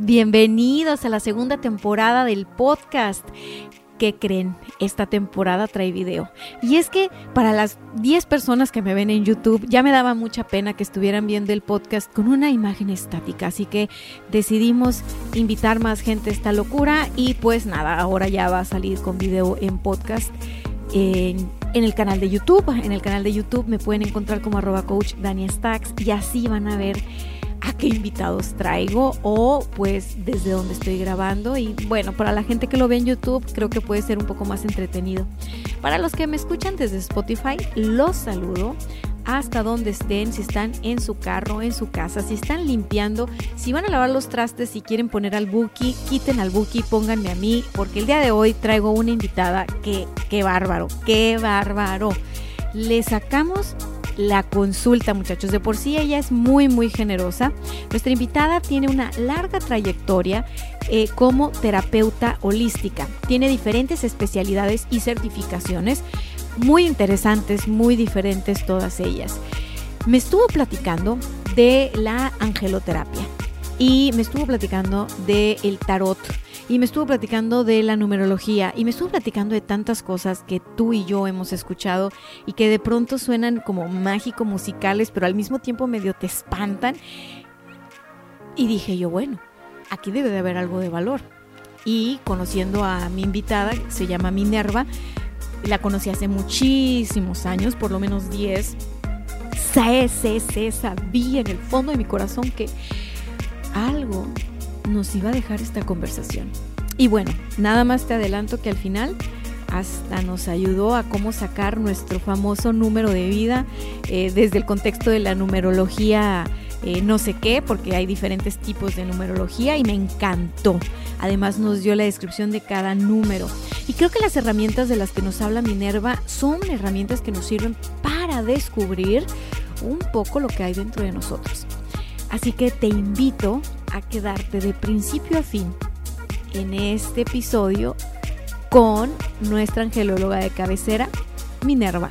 Bienvenidos a la segunda temporada del podcast. ¿Qué creen? Esta temporada trae video. Y es que para las 10 personas que me ven en YouTube ya me daba mucha pena que estuvieran viendo el podcast con una imagen estática. Así que decidimos invitar más gente a esta locura y pues nada, ahora ya va a salir con video en podcast. En, el canal de YouTube. En el canal de YouTube me pueden encontrar como arroba coach Dani Stacks y así van a ver a qué invitados traigo o pues desde dónde estoy grabando y bueno, para la gente que lo ve en YouTube creo que puede ser un poco más entretenido. Para los que me escuchan desde Spotify, los saludo hasta donde estén, si están en su carro, en su casa, si están limpiando, si van a lavar los trastes, si quieren poner al Buki, quiten al Buki, pónganme a mí, porque el día de hoy traigo una invitada que, qué bárbaro, qué bárbaro. Le sacamos la consulta, muchachos. De por sí ella es muy, muy generosa. Nuestra invitada tiene una larga trayectoria eh, como terapeuta holística. Tiene diferentes especialidades y certificaciones muy interesantes, muy diferentes todas ellas. Me estuvo platicando de la angeloterapia y me estuvo platicando del el tarot y me estuvo platicando de la numerología y me estuvo platicando de tantas cosas que tú y yo hemos escuchado y que de pronto suenan como mágico musicales, pero al mismo tiempo medio te espantan. Y dije yo, bueno, aquí debe de haber algo de valor. Y conociendo a mi invitada, se llama Minerva, la conocí hace muchísimos años, por lo menos 10. Sé, sé, sé, sabía en el fondo de mi corazón que algo nos iba a dejar esta conversación. Y bueno, nada más te adelanto que al final hasta nos ayudó a cómo sacar nuestro famoso número de vida eh, desde el contexto de la numerología eh, no sé qué, porque hay diferentes tipos de numerología y me encantó. Además nos dio la descripción de cada número. Y creo que las herramientas de las que nos habla Minerva son herramientas que nos sirven para descubrir un poco lo que hay dentro de nosotros. Así que te invito a quedarte de principio a fin en este episodio con nuestra angelóloga de cabecera, Minerva.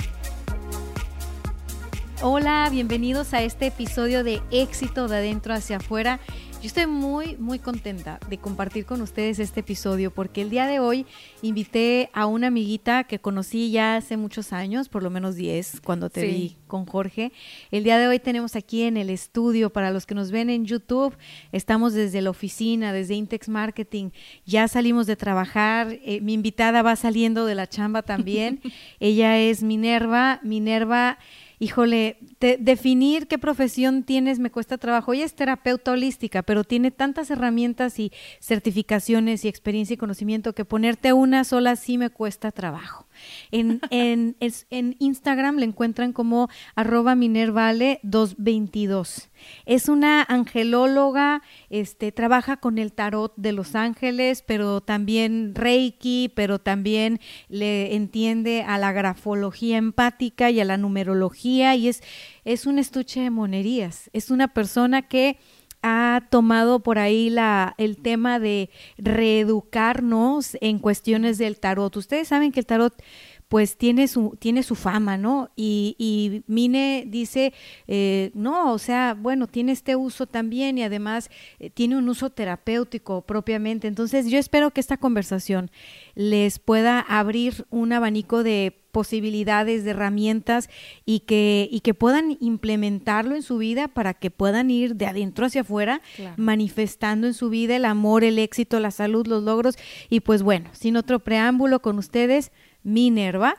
Hola, bienvenidos a este episodio de éxito de adentro hacia afuera. Yo estoy muy, muy contenta de compartir con ustedes este episodio porque el día de hoy invité a una amiguita que conocí ya hace muchos años, por lo menos 10, cuando te vi con Jorge. El día de hoy tenemos aquí en el estudio, para los que nos ven en YouTube, estamos desde la oficina, desde Intex Marketing, ya salimos de trabajar, eh, mi invitada va saliendo de la chamba también. Ella es Minerva, Minerva híjole, definir qué profesión tienes me cuesta trabajo. Ella es terapeuta holística, pero tiene tantas herramientas y certificaciones y experiencia y conocimiento que ponerte una sola sí me cuesta trabajo. En, en, en Instagram le encuentran como arroba minervale222. Es una angelóloga, este, trabaja con el tarot de los ángeles, pero también reiki, pero también le entiende a la grafología empática y a la numerología y es, es un estuche de monerías. Es una persona que ha tomado por ahí la, el tema de reeducarnos en cuestiones del tarot. Ustedes saben que el tarot pues tiene su, tiene su fama, ¿no? Y, y Mine dice, eh, no, o sea, bueno, tiene este uso también y además eh, tiene un uso terapéutico propiamente. Entonces yo espero que esta conversación les pueda abrir un abanico de posibilidades, de herramientas y que, y que puedan implementarlo en su vida para que puedan ir de adentro hacia afuera, manifestando en su vida el amor, el éxito, la salud, los logros. Y pues bueno, sin otro preámbulo con ustedes, Minerva.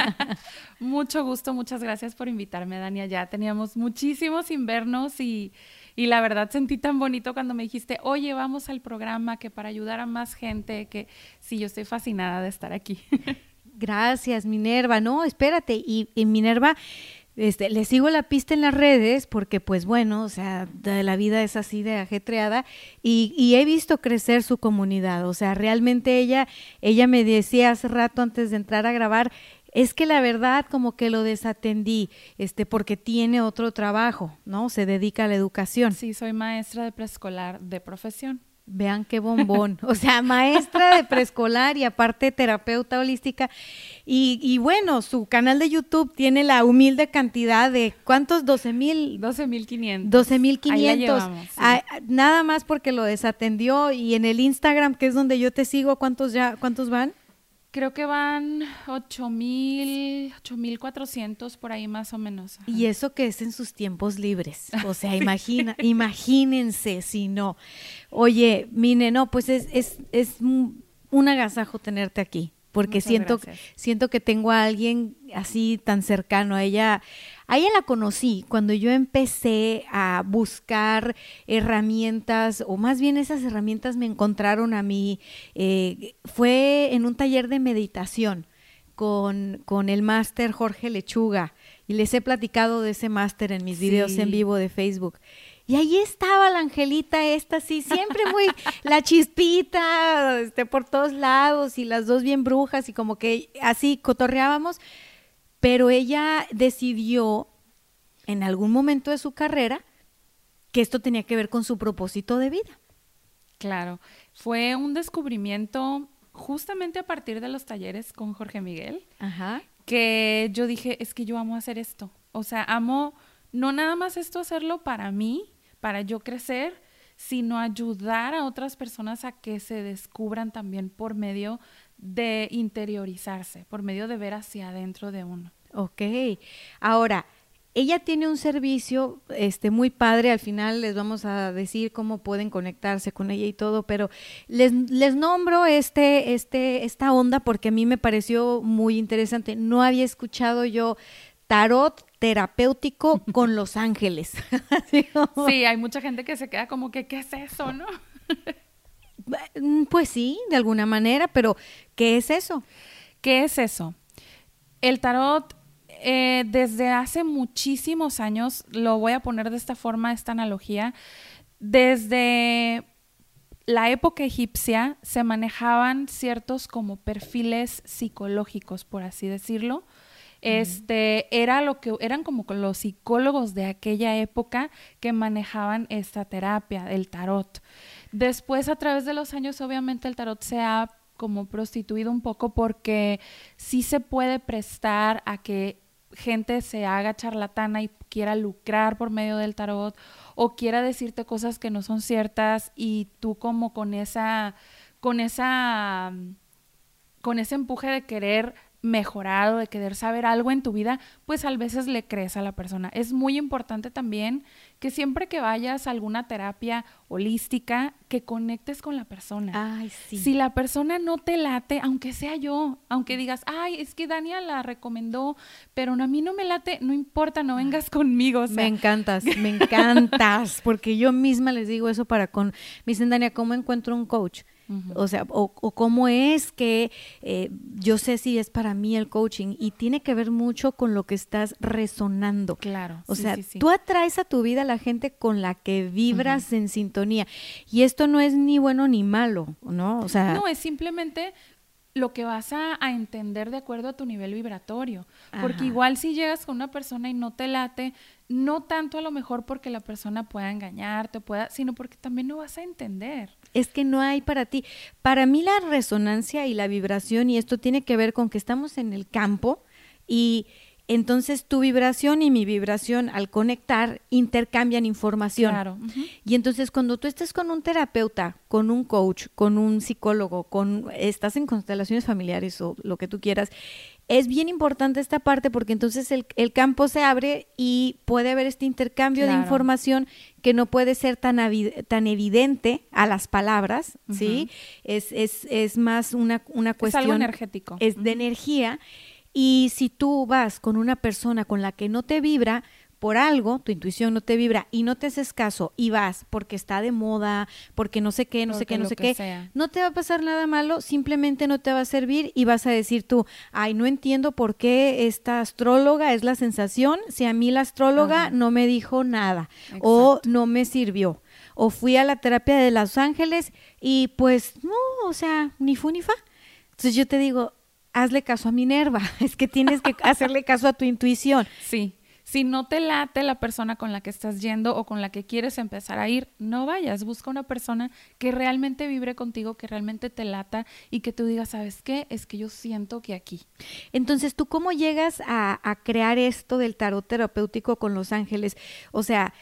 Mucho gusto, muchas gracias por invitarme, Dania. Ya teníamos muchísimos invernos y, y la verdad sentí tan bonito cuando me dijiste, oye, vamos al programa, que para ayudar a más gente, que sí, yo estoy fascinada de estar aquí. Gracias, Minerva. No, espérate. Y, y Minerva Este, le sigo la pista en las redes porque, pues bueno, o sea, la vida es así de ajetreada y, y, he visto crecer su comunidad. O sea, realmente ella, ella me decía hace rato antes de entrar a grabar, es que la verdad como que lo desatendí, este, porque tiene otro trabajo, ¿no? Se dedica a la educación. Sí, soy maestra de preescolar de profesión. Vean qué bombón. O sea, maestra de preescolar y aparte terapeuta holística. Y, y, bueno, su canal de YouTube tiene la humilde cantidad de ¿cuántos? 12 mil. 12 mil 500. 12 mil 500. Ah, nada más porque lo desatendió. Y en el Instagram, que es donde yo te sigo, ¿cuántos ya, cuántos van? Creo que van 8000, 8400 por ahí más o menos. Y eso que es en sus tiempos libres. O sea, imagina, imagínense si no. Oye, Mine, no, pues es, es, es un agasajo tenerte aquí porque siento, siento que tengo a alguien así tan cercano a ella. A ella la conocí cuando yo empecé a buscar herramientas, o más bien esas herramientas me encontraron a mí. Eh, fue en un taller de meditación con, con el máster Jorge Lechuga, y les he platicado de ese máster en mis videos en vivo de Facebook. Y ahí estaba la angelita esta, sí, siempre muy la chispita, este, por todos lados y las dos bien brujas y como que así cotorreábamos, pero ella decidió en algún momento de su carrera que esto tenía que ver con su propósito de vida. Claro, fue un descubrimiento justamente a partir de los talleres con Jorge Miguel, Ajá. que yo dije, es que yo amo hacer esto. O sea, amo no nada más esto hacerlo para mí, para yo crecer, sino ayudar a otras personas a que se descubran también por medio de interiorizarse, por medio de ver hacia adentro de uno. Ok. Ahora, ella tiene un servicio este muy padre, al final les vamos a decir cómo pueden conectarse con ella y todo, pero les, les nombro este, este, esta onda porque a mí me pareció muy interesante. No había escuchado yo tarot terapéutico con los ángeles. sí, hay mucha gente que se queda como que, ¿qué es eso, no? Mm, pues sí, de alguna manera, pero ¿qué es eso? ¿Qué es eso? El tarot eh, desde hace muchísimos años, lo voy a poner de esta forma, esta analogía, desde la época egipcia se manejaban ciertos como perfiles psicológicos, por así decirlo, este, era lo que eran como los psicólogos de aquella época que manejaban esta terapia, el tarot. Después, a través de los años, obviamente el tarot se ha como prostituido un poco porque sí se puede prestar a que gente se haga charlatana y quiera lucrar por medio del tarot o quiera decirte cosas que no son ciertas y tú como con esa con esa con ese empuje de querer mejorado, de querer saber algo en tu vida, pues a veces le crees a la persona. Es muy importante también que siempre que vayas a alguna terapia holística, que conectes con la persona. Ay, sí. Si la persona no te late, aunque sea yo, aunque digas, ay, es que Dania la recomendó, pero a mí no me late, no importa, no vengas conmigo. Me encantas, me encantas, porque yo misma les digo eso para con, me dicen, Dania, ¿cómo encuentro un coach? O sea, o, cómo es que eh, yo sé si es para mí el coaching y tiene que ver mucho con lo que estás resonando. Claro. O sea, tú atraes a tu vida a la gente con la que vibras en sintonía. Y esto no es ni bueno ni malo, ¿no? O sea. No, es simplemente lo que vas a, entender de acuerdo a tu nivel vibratorio. Porque igual si llegas con una persona y no te late, no tanto a lo mejor porque la persona pueda engañarte, pueda, sino porque también no vas a entender es que no hay para ti. Para mí la resonancia y la vibración, y esto tiene que ver con que estamos en el campo y entonces tu vibración y mi vibración al conectar intercambian información. Claro. Y entonces cuando tú estés con un terapeuta, con un coach, con un psicólogo, con estás en constelaciones familiares o lo que tú quieras, es bien importante esta parte porque entonces el, campo se abre y puede haber este intercambio de información que no puede ser tan, tan evidente a las palabras, ¿sí? Es, es, es, más una, una cuestión... Es algo energético. Es de energía. Y si tú vas con una persona con la que no te vibra, por algo tu intuición no te vibra y no te haces caso y vas porque está de moda, porque no sé qué, no sé qué, no sé qué, no te va a pasar nada malo, simplemente no te va a servir y vas a decir tú, ay, no entiendo por qué esta astróloga es la sensación si a mí la astróloga no me dijo nada o no me sirvió. O fui a la terapia de Los Ángeles y pues no, o sea, ni fu ni fa. Entonces yo te digo, hazle caso a Minerva, es que tienes que hacerle caso a tu intuición. Sí, si no te late la persona con la que estás yendo o con la que quieres empezar a ir, no vayas. Busca una persona que realmente vibre contigo, que realmente te lata y que tú digas, ¿sabes qué? Es que yo siento que aquí. Entonces, ¿tú cómo llegas a, a crear esto del tarot terapéutico con los ángeles? O sea,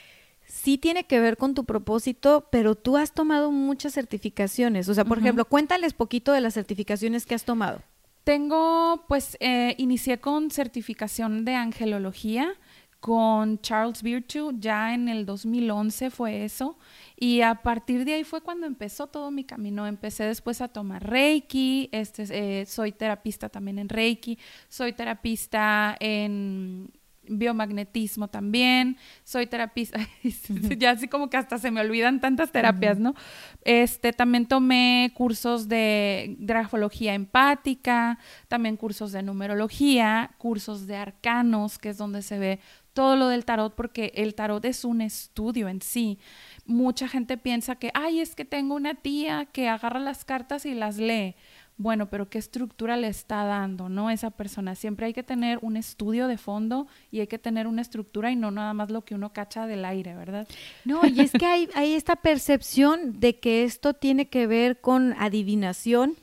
sí tiene que ver con tu propósito, pero tú has tomado muchas certificaciones. O sea, por ejemplo, cuéntales poquito de las certificaciones que has tomado. Tengo, pues, eh, inicié con certificación de angelología con Charles Virtue, ya en el 2011 fue eso, y a partir de ahí fue cuando empezó todo mi camino. Empecé después a tomar Reiki, este, eh, soy terapista también en Reiki, soy terapista en biomagnetismo también, soy terapista, ya así como que hasta se me olvidan tantas terapias, ¿no? Este, también tomé cursos de grafología empática, también cursos de numerología, cursos de arcanos, que es donde se ve todo lo del tarot, porque el tarot es un estudio en sí. Mucha gente piensa que, ay, es que tengo una tía que agarra las cartas y las lee bueno, pero qué estructura le está dando, ¿no? Esa persona. Siempre hay que tener un estudio de fondo y hay que tener una estructura y no nada más lo que uno cacha del aire, ¿verdad? No, y es que hay, hay esta percepción de que esto tiene que ver con adivinación,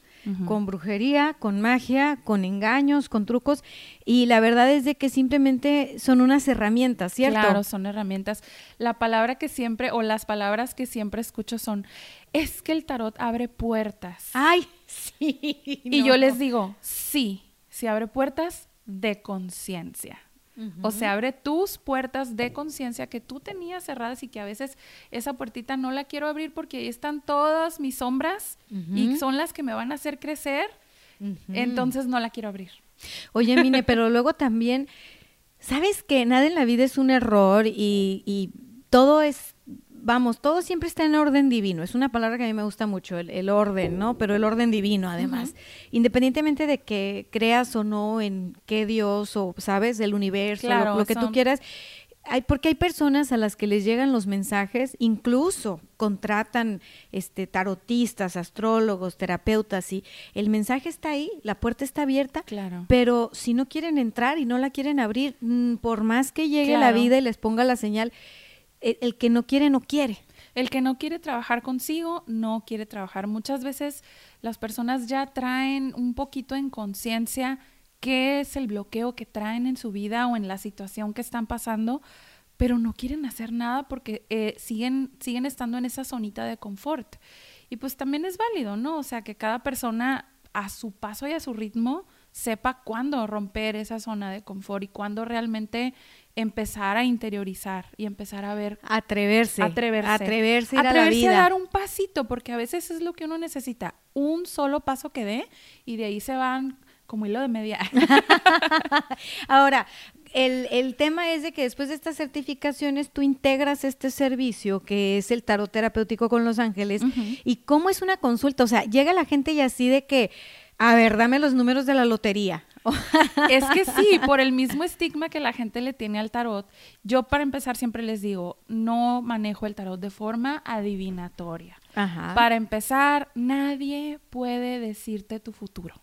con brujería, con magia, con engaños, con trucos. Y la verdad es de que simplemente son unas herramientas, ¿cierto? Claro, son herramientas. La palabra que siempre, o las palabras que siempre escucho son, es que el tarot abre puertas. Ay, sí. Y yo les digo, sí, si abre puertas de conciencia. O sea, abre tus puertas de conciencia que tú tenías cerradas y que a veces esa puertita no la quiero abrir porque ahí están todas mis sombras y son las que me van a hacer crecer. Entonces no la quiero abrir. Oye, Mine, pero luego también, ¿sabes que nada en la vida es un error y, y todo es vamos, todo siempre está en orden divino. Es una palabra que a mí me gusta mucho, el, orden, ¿no? Pero el orden divino, además. Independientemente de que creas o no en qué Dios o, ¿sabes? El universo, lo, que tú quieras. Hay, porque hay personas a las que les llegan los mensajes, incluso contratan este, tarotistas, astrólogos, terapeutas, y el mensaje está ahí, la puerta está abierta, claro. pero si no quieren entrar y no la quieren abrir, mm, por más que llegue la vida y les ponga la señal, el, que no quiere, no quiere. El que no quiere trabajar consigo, no quiere trabajar. Muchas veces las personas ya traen un poquito en conciencia qué es el bloqueo que traen en su vida o en la situación que están pasando, pero no quieren hacer nada porque eh, siguen, siguen estando en esa zonita de confort. Y pues también es válido, ¿no? O sea, que cada persona a su paso y a su ritmo sepa cuándo romper esa zona de confort y cuándo realmente empezar a interiorizar y empezar a ver. Atreverse. Atreverse. Atreverse, a, la vida. a dar un pasito, porque a veces es lo que uno necesita. Un solo paso que dé y de ahí se van como hilo de media. Ahora, el, el, tema es de que después de estas certificaciones tú integras este servicio que es el tarot terapéutico con los ángeles. ¿Y cómo es una consulta? O sea, llega la gente y así de que a ver, dame los números de la lotería. es que sí, por el mismo estigma que la gente le tiene al tarot, yo para empezar siempre les digo, no manejo el tarot de forma adivinatoria. Para empezar, nadie puede decirte tu futuro.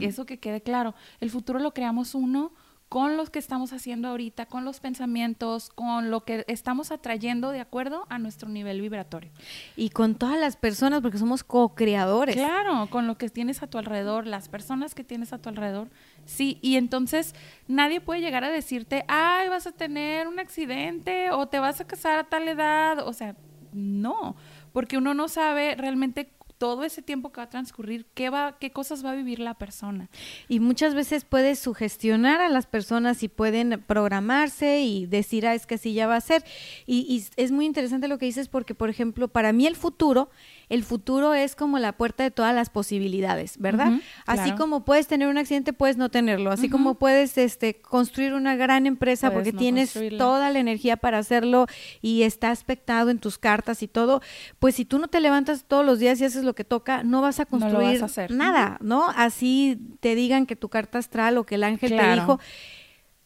Eso que quede claro, el futuro lo creamos uno con los que estamos haciendo ahorita, con los pensamientos, con lo que estamos atrayendo de acuerdo a nuestro nivel vibratorio. Y con todas las personas, porque somos co-creadores. Claro, con lo que tienes a tu alrededor, las personas que tienes a tu alrededor. Sí, y entonces nadie puede llegar a decirte, ay, vas a tener un accidente o te vas a casar a tal edad. O sea, no, porque uno no sabe realmente todo ese tiempo que va a transcurrir, ¿qué, va, qué cosas va a vivir la persona. Y muchas veces puedes sugestionar a las personas y pueden programarse y decir, ah, es que así ya va a ser. Y, y es muy interesante lo que dices porque, por ejemplo, para mí el futuro el futuro es como la puerta de todas las posibilidades, ¿verdad? Así como puedes tener un accidente, puedes no tenerlo, así como puedes este, construir una gran empresa porque tienes toda la energía para hacerlo y está aspectado en tus cartas y todo, pues si tú no te levantas todos los días y haces lo que toca, no vas a construir nada, ¿no? Así te digan que tu carta astral o que el ángel te dijo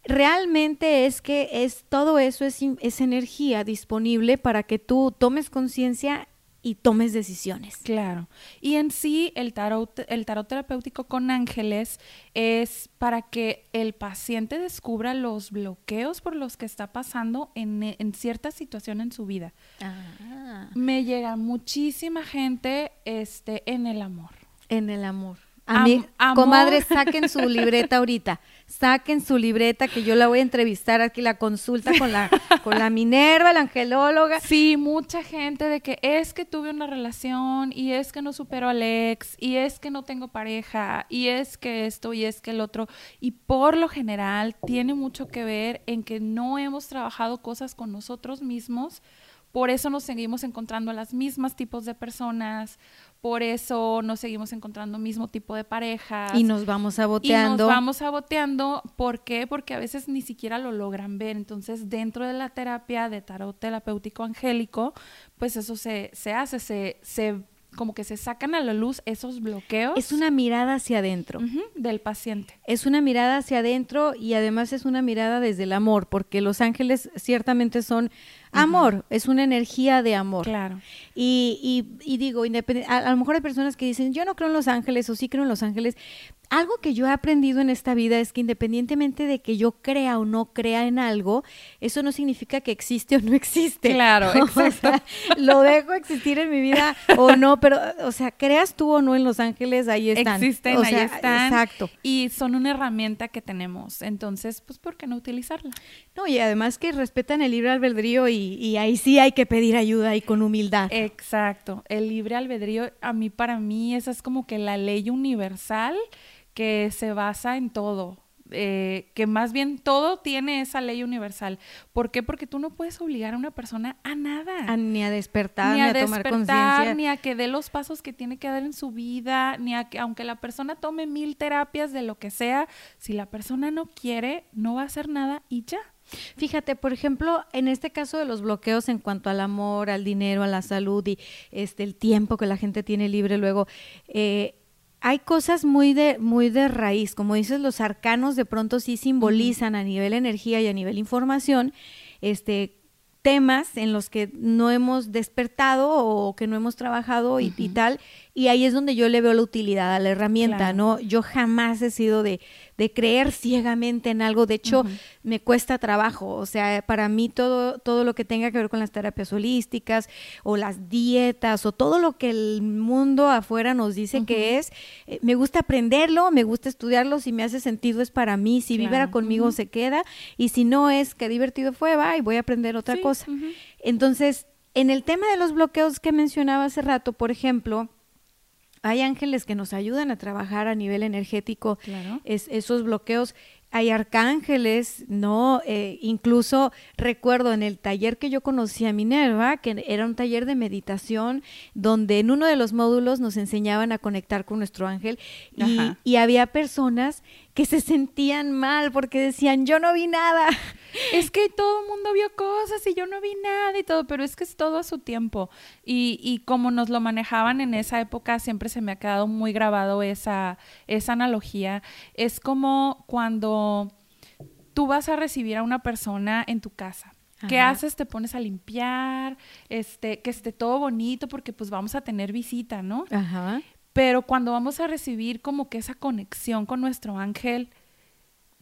realmente es que es todo eso es, es, energía disponible para que tú tomes conciencia y tomes decisiones. Claro. Y en sí, el tarot, el tarot terapéutico con ángeles es para que el paciente descubra los bloqueos por los que está pasando en, en cierta situación en su vida. Ah. Me llega muchísima gente este, en el amor. En el amor. A mí, comadres, saquen su libreta ahorita. Saquen su libreta que yo la voy a entrevistar aquí, la consulta con la, con la Minerva, la angelóloga. Sí, mucha gente de que es que tuve una relación y es que no supero al ex y es que no tengo pareja y es que esto y es que el otro. Y por lo general tiene mucho que ver en que no hemos trabajado cosas con nosotros mismos. Por eso nos seguimos encontrando a las mismas tipos de personas, por eso nos seguimos encontrando mismo tipo de parejas. Y nos vamos saboteando. Y nos vamos saboteando. ¿Por qué? Porque a veces ni siquiera lo logran ver. Entonces, dentro de la terapia de tarot terapéutico angélico, pues eso se, se hace, se, se como que se sacan a la luz esos bloqueos. Es una mirada hacia adentro. del paciente. Es una mirada hacia adentro y además es una mirada desde el amor, porque los ángeles ciertamente son Amor, es una energía de amor. Claro. Y, y, digo, a, a, lo mejor hay personas que dicen, yo no creo en los ángeles o sí creo en los ángeles, algo que yo he aprendido en esta vida es que independientemente de que yo crea o no crea en algo, eso no significa que existe o no existe. Claro, exacto. lo dejo existir en mi vida o no, pero, o sea, creas tú o no en Los Ángeles, ahí están. Existen, ahí están. Exacto. Y son una herramienta que tenemos. Entonces, pues, ¿por qué no utilizarla? No, y además que respetan el libre albedrío y, y ahí sí hay que pedir ayuda y con humildad. Exacto. El libre albedrío, a mí, para mí, esa es como que la ley universal que se basa en todo, eh, que más bien todo tiene esa ley universal. ¿Por qué? Porque tú no puedes obligar a una persona a nada. ni a despertar, ni a, tomar conciencia. Ni a que dé los pasos que tiene que dar en su vida, ni a que, aunque la persona tome mil terapias de lo que sea, si la persona no quiere, no va a hacer nada y ya. Fíjate, por ejemplo, en este caso de los bloqueos en cuanto al amor, al dinero, a la salud y este el tiempo que la gente tiene libre luego, eh, hay cosas muy de, muy de raíz, como dices, los arcanos de pronto sí simbolizan a nivel energía y a nivel información, este, temas en los que no hemos despertado o que no hemos trabajado y, y, tal, y ahí es donde yo le veo la utilidad a la herramienta, ¿no? Yo jamás he sido de, de creer ciegamente en algo, de hecho, me cuesta trabajo, o sea, para mí todo, todo lo que tenga que ver con las terapias holísticas o las dietas o todo lo que el mundo afuera nos dice que es, eh, me gusta aprenderlo, me gusta estudiarlo, si me hace sentido es para mí, si vibra conmigo se queda, y si no es, qué divertido fue, va, y voy a aprender otra cosa. Entonces, en el tema de los bloqueos que mencionaba hace rato, por ejemplo, hay ángeles que nos ayudan a trabajar a nivel energético esos bloqueos. Hay arcángeles, ¿no? Eh, incluso recuerdo en el taller que yo conocí a Minerva, que era un taller de meditación, donde en uno de los módulos nos enseñaban a conectar con nuestro ángel y, y había personas que se sentían mal porque decían, yo no vi nada. Es que todo el mundo vio cosas y yo no vi nada y todo, pero es que es todo a su tiempo. Y, y como nos lo manejaban en esa época, siempre se me ha quedado muy grabado esa, esa analogía. Es como cuando tú vas a recibir a una persona en tu casa. ¿Qué haces? Te pones a limpiar, este, que esté todo bonito porque pues vamos a tener visita, ¿no? Ajá. Pero cuando vamos a recibir como que esa conexión con nuestro ángel,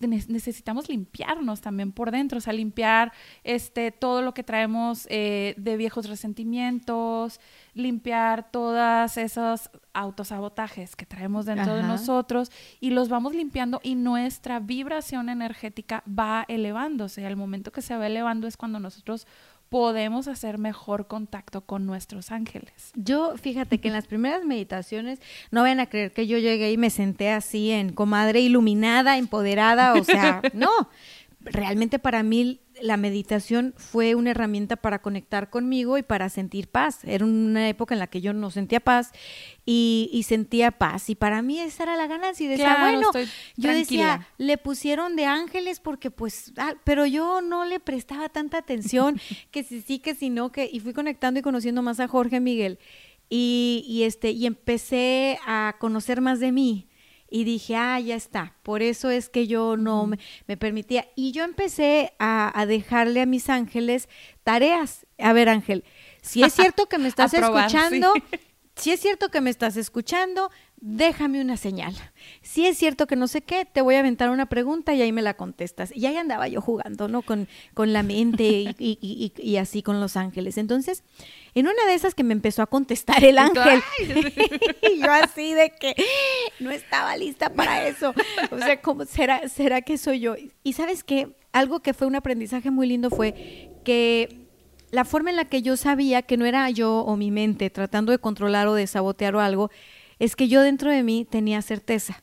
necesitamos limpiarnos también por dentro, o sea, limpiar este, todo lo que traemos eh, de viejos resentimientos, limpiar todos esos autosabotajes que traemos dentro de nosotros y los vamos limpiando y nuestra vibración energética va elevándose. Al momento que se va elevando es cuando nosotros podemos hacer mejor contacto con nuestros ángeles. Yo, fíjate que en las primeras meditaciones, no vayan a creer que yo llegué y me senté así en comadre iluminada, empoderada, o sea, no. Realmente para mí la meditación fue una herramienta para conectar conmigo y para sentir paz. Era una época en la que yo no sentía paz y, sentía paz. Y para mí esa era la ganancia. Y decía, bueno, yo decía, le pusieron de ángeles porque pues, ah, pero yo no le prestaba tanta atención que si sí, que si no, que, y fui conectando y conociendo más a Jorge Miguel. Y, y este, y empecé a conocer más de mí y dije, ah, ya está, por eso es que yo no me, permitía. Y yo empecé a, dejarle a mis ángeles tareas. A ver, Ángel, si es cierto que me estás escuchando, si es cierto que me estás escuchando, déjame una señal. Si es cierto que no sé qué, te voy a aventar una pregunta y ahí me la contestas. Y ahí andaba yo jugando, ¿no? Con, con la mente y, y, y, así con los ángeles. Entonces, en una de esas que me empezó a contestar el ángel, y yo así de que no estaba lista para eso. O sea, ¿cómo será, será que soy yo? Y sabes qué, algo que fue un aprendizaje muy lindo fue que la forma en la que yo sabía que no era yo o mi mente tratando de controlar o de sabotear o algo, es que yo dentro de mí tenía certeza.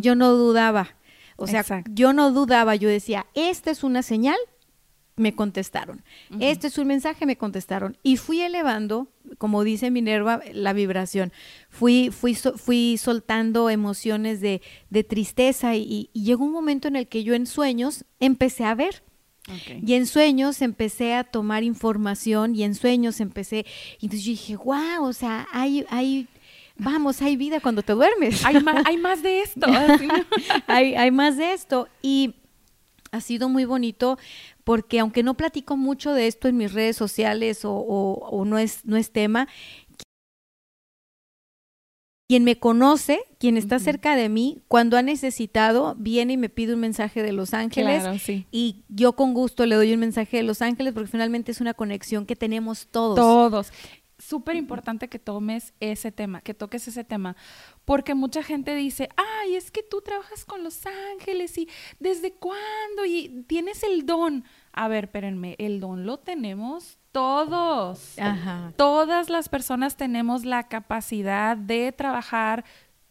Yo no dudaba. O sea, yo no dudaba, yo decía, esta es una señal, me contestaron. Este es un mensaje, me contestaron. Y fui elevando, como dice Minerva, la vibración. Fui, fui, fui soltando emociones de, de tristeza y, llegó un momento en el que yo en sueños empecé a ver. Y en sueños empecé a tomar información y en sueños empecé, y entonces yo dije, wow, o sea, hay, hay vamos, hay vida cuando te duermes. Hay más, hay más de esto. hay, hay más de esto. Y ha sido muy bonito porque aunque no platico mucho de esto en mis redes sociales o, o, no, es, no es tema, quien me conoce, quien está cerca de mí, cuando ha necesitado, viene y me pide un mensaje de Los Ángeles. Y yo con gusto le doy un mensaje de Los Ángeles porque finalmente es una conexión que tenemos todos. Todos súper importante que tomes ese tema, que toques ese tema, porque mucha gente dice, ay, es que tú trabajas con los ángeles y desde cuándo y tienes el don. A ver, espérenme, el don lo tenemos todos. Todas las personas tenemos la capacidad de trabajar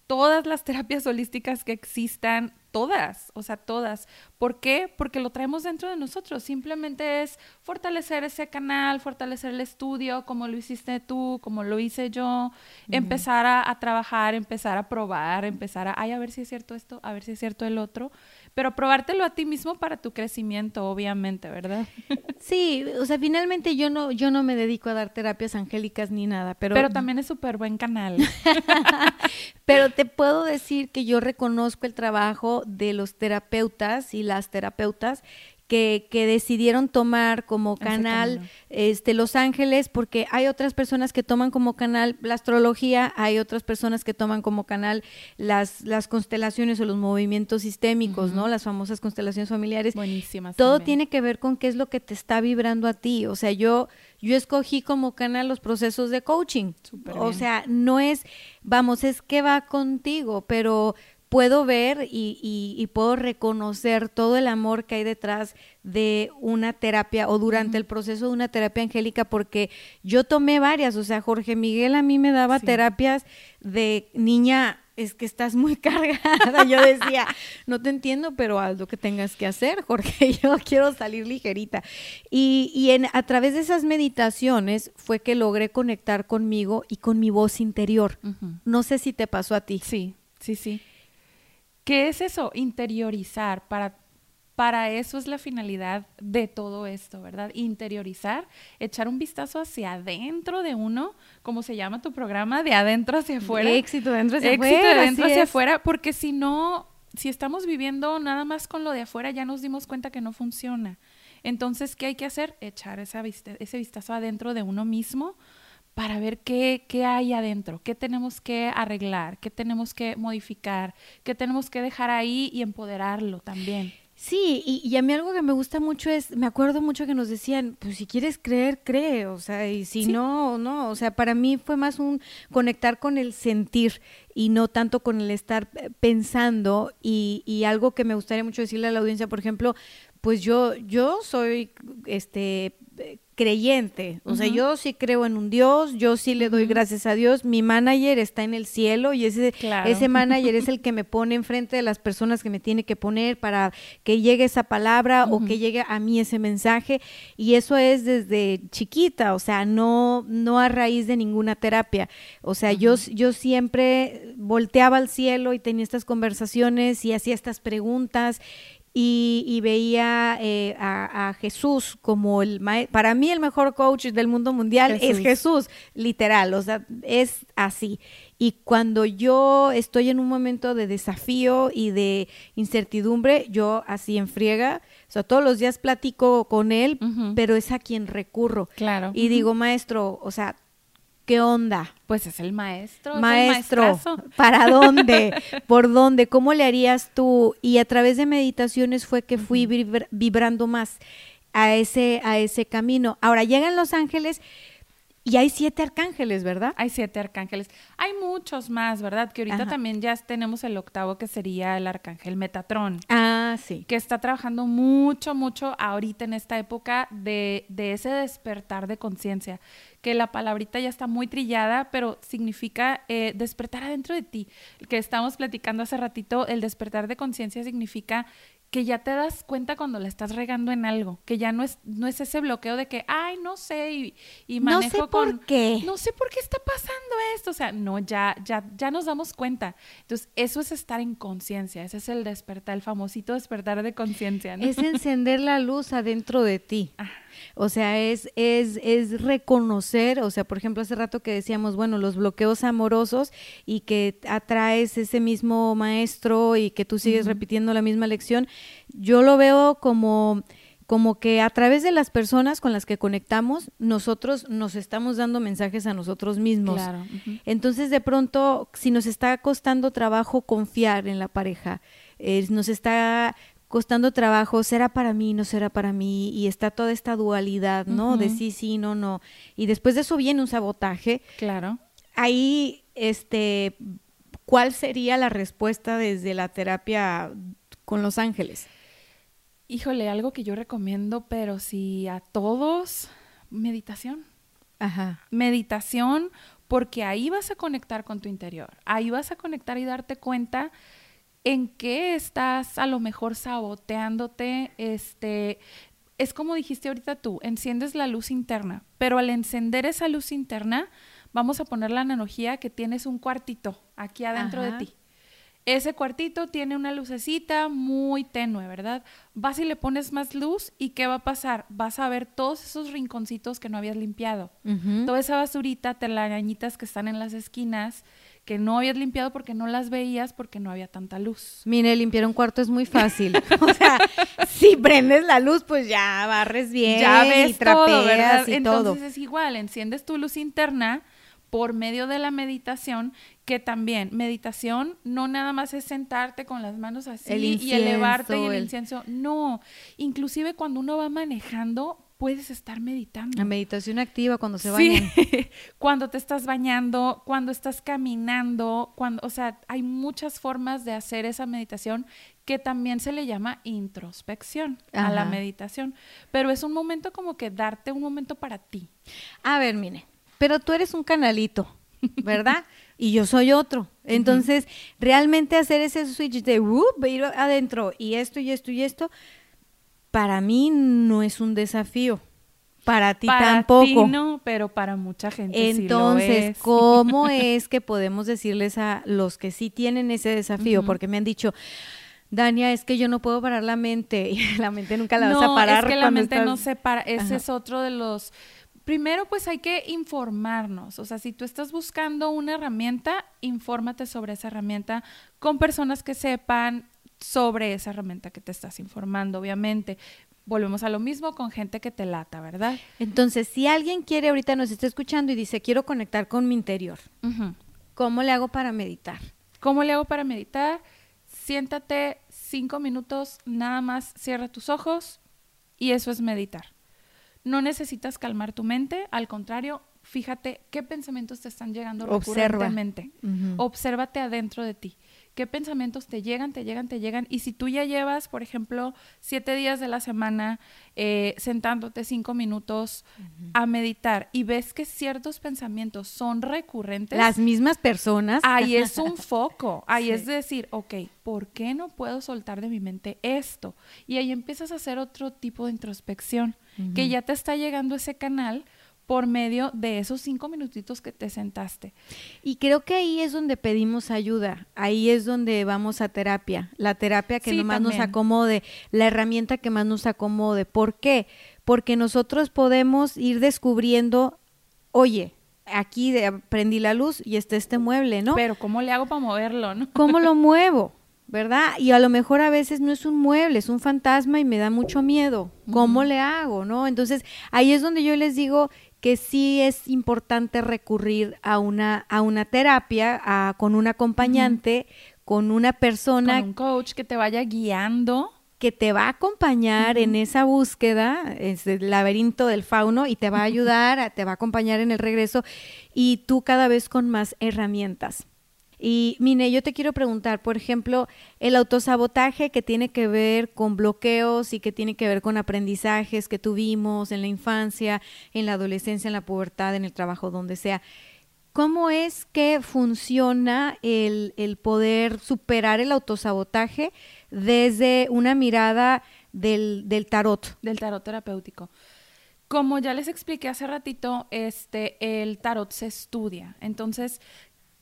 todas las terapias holísticas que existan, todas, o sea, todas. ¿Por qué? Porque lo traemos dentro de nosotros. Simplemente es fortalecer ese canal, fortalecer el estudio, como lo hiciste tú, como lo hice yo, empezar a, a, trabajar, empezar a probar, empezar a, ay, a ver si es cierto esto, a ver si es cierto el otro pero probártelo a ti mismo para tu crecimiento, obviamente, ¿verdad? Sí, o sea, finalmente yo no, yo no me dedico a dar terapias angélicas ni nada, pero... Pero también es súper buen canal. pero te puedo decir que yo reconozco el trabajo de los terapeutas y las terapeutas que, que decidieron tomar como canal este, Los Ángeles, porque hay otras personas que toman como canal la astrología, hay otras personas que toman como canal las, las constelaciones o los movimientos sistémicos, ¿no? Las famosas constelaciones familiares. Buenísimas. Todo tiene que ver con qué es lo que te está vibrando a ti. O sea, yo, yo escogí como canal los procesos de coaching. o sea, no es, vamos, es que va contigo, pero puedo ver y, puedo reconocer todo el amor que hay detrás de una terapia o durante el proceso de una terapia angélica, porque yo tomé varias, o sea, Jorge Miguel a mí me daba terapias de niña, es que estás muy cargada. Yo decía, no te entiendo, pero haz lo que tengas que hacer, Jorge, yo quiero salir ligerita. Y, y en, a través de esas meditaciones fue que logré conectar conmigo y con mi voz interior. No sé si te pasó a ti. Sí, sí, sí ¿Qué es eso? Interiorizar. Para, para eso es la finalidad de todo esto, ¿verdad? Interiorizar, echar un vistazo hacia adentro de uno, como se llama tu programa, de adentro hacia afuera. Éxito de adentro hacia Éxito afuera. de adentro hacia afuera, porque si no, si estamos viviendo nada más con lo de afuera, ya nos dimos cuenta que no funciona. Entonces, ¿qué hay que hacer? Echar esa ese vistazo adentro de uno mismo para ver qué, qué hay adentro, qué tenemos que arreglar, qué tenemos que modificar, qué tenemos que dejar ahí y empoderarlo también. Sí, y, a mí algo que me gusta mucho es, me acuerdo mucho que nos decían, pues si quieres creer, cree, o sea, y si no, no, o sea, para mí fue más un conectar con el sentir y no tanto con el estar eh, pensando y, y algo que me gustaría mucho decirle a la audiencia, por ejemplo, pues yo, yo soy, este, creyente, o sea, yo sí creo en un Dios, yo sí le doy gracias a Dios, mi manager está en el cielo y ese, ese manager es el que me pone enfrente de las personas que me tiene que poner para que llegue esa palabra o que llegue a mí ese mensaje. Y eso es desde chiquita, o sea, no, no a raíz de ninguna terapia, o sea, yo, yo siempre volteaba al cielo y tenía estas conversaciones y hacía estas preguntas y, veía eh, a, Jesús como el para mí el mejor coach del mundo mundial es Jesús, literal, o sea, es así. Y cuando yo estoy en un momento de desafío y de incertidumbre, yo así en friega, o sea, todos los días platico con él, pero es a quien recurro. Claro. Y digo, maestro, o sea, ¿Qué onda? Pues es el maestro. Maestro, ¿para dónde? ¿Por dónde? ¿Cómo le harías tú? Y a través de meditaciones fue que fui vibrando más a ese, a ese camino. Ahora llegan los ángeles y hay siete arcángeles, ¿verdad? Hay siete arcángeles. Hay muchos más, ¿verdad? Que ahorita también ya tenemos el octavo que sería el arcángel Metatrón. Ah, sí. Que está trabajando mucho, mucho ahorita en esta época de, de ese despertar de conciencia. Que la palabrita ya está muy trillada, pero significa eh, despertar adentro de ti. Que estamos platicando hace ratito, el despertar de conciencia significa que ya te das cuenta cuando le estás regando en algo, que ya no es, no es ese bloqueo de que, ay, no sé, y, y manejo no sé por qué. No sé por qué está pasando esto. O sea, no, ya, ya, ya nos damos cuenta. Entonces, eso es estar en conciencia, ese es el despertar, el famosito despertar de conciencia. Es encender la luz adentro de ti. O sea, es, es, es reconocer, o sea, por ejemplo, hace rato que decíamos, bueno, los bloqueos amorosos y que atraes ese mismo maestro y que tú sigues repitiendo la misma lección, yo lo veo como como que a través de las personas con las que conectamos, nosotros nos estamos dando mensajes a nosotros mismos. Claro. Entonces, de pronto, si nos está costando trabajo confiar en la pareja, eh, nos está costando trabajo, será para mí, no será para mí, y está toda esta dualidad, ¿no? De sí, sí, no, no. Y después de eso viene un sabotaje. Claro. Ahí, este, ¿cuál sería la respuesta desde la terapia con los ángeles? Híjole, algo que yo recomiendo, pero si a todos, meditación. Ajá. Meditación, porque ahí vas a conectar con tu interior. Ahí vas a conectar y darte cuenta en qué estás a lo mejor saboteándote, este, es como dijiste ahorita tú, enciendes la luz interna, pero al encender esa luz interna, vamos a poner la analogía que tienes un cuartito aquí adentro de ti. Ese cuartito tiene una lucecita muy tenue, ¿verdad? Vas y le pones más luz y ¿qué va a pasar? Vas a ver todos esos rinconcitos que no habías limpiado. Toda esa basurita, telarañitas que están en las esquinas, que no habías limpiado porque no las veías porque no había tanta luz. Mire, limpiar un cuarto es muy fácil. o sea, si prendes la luz, pues ya barres bien ya ves y trapeas todo, ¿verdad? y Entonces es igual, enciendes tu luz interna por medio de la meditación, que también meditación no nada más es sentarte con las manos así y elevarte y el incienso, no, inclusive cuando uno va manejando puedes estar meditando. La meditación activa cuando se bañan. Sí. cuando te estás bañando, cuando estás caminando, cuando, o sea, hay muchas formas de hacer esa meditación que también se le llama introspección a la meditación, pero es un momento como que darte un momento para ti. A ver, mire, pero tú eres un canalito, ¿verdad? y yo soy otro. Entonces, realmente hacer ese switch de uh, ir adentro y esto y esto y esto, para mí no es un desafío. Para ti tampoco. Ti no, pero para mucha gente Entonces, sí lo es. ¿cómo es que podemos decirles a los que sí tienen ese desafío? Porque me han dicho, Dania, es que yo no puedo parar la mente. Y la mente nunca la vas a parar. Es que la mente no se para. Ese es otro de los. Primero, pues hay que informarnos. O sea, si tú estás buscando una herramienta, infórmate sobre esa herramienta con personas que sepan, sobre esa herramienta que te estás informando, obviamente. Volvemos a lo mismo con gente que te lata, ¿verdad? Entonces, si alguien quiere, ahorita nos está escuchando y dice, quiero conectar con mi interior, ¿cómo le hago para meditar? ¿Cómo le hago para meditar? Siéntate cinco minutos, nada más cierra tus ojos y eso es meditar. No necesitas calmar tu mente, al contrario, fíjate qué pensamientos te están llegando Observa. recurrentemente. Obsérvate adentro de ti qué pensamientos te llegan, te llegan, te llegan. Y si tú ya llevas, por ejemplo, siete días de la semana eh, sentándote cinco minutos a meditar y ves que ciertos pensamientos son recurrentes. Las mismas personas. Ahí es un foco. Ahí es decir, ok, ¿por qué no puedo soltar de mi mente esto? Y ahí empiezas a hacer otro tipo de introspección, que ya te está llegando ese canal por medio de esos cinco minutitos que te sentaste. Y creo que ahí es donde pedimos ayuda, ahí es donde vamos a terapia, la terapia que más nos acomode, la herramienta que más nos acomode. ¿Por qué? Porque nosotros podemos ir descubriendo, oye, aquí prendí la luz y está este mueble, ¿no? Pero ¿cómo le hago para moverlo, no? ¿Cómo lo muevo? ¿verdad? Y a lo mejor a veces no es un mueble, es un fantasma y me da mucho miedo. ¿Cómo le hago, no? Entonces, ahí es donde yo les digo que sí es importante recurrir a una, a una terapia, con un acompañante, con una persona. Con un coach que te vaya guiando. Que te va a acompañar en esa búsqueda, es el laberinto del fauno, y te va a ayudar, te va a acompañar en el regreso, y tú cada vez con más herramientas. Y Mine, yo te quiero preguntar, por ejemplo, el autosabotaje que tiene que ver con bloqueos y que tiene que ver con aprendizajes que tuvimos en la infancia, en la adolescencia, en la pubertad, en el trabajo, donde sea. ¿Cómo es que funciona el, el poder superar el autosabotaje desde una mirada del, del tarot? Del tarot terapéutico. Como ya les expliqué hace ratito, este, el tarot se estudia. Entonces,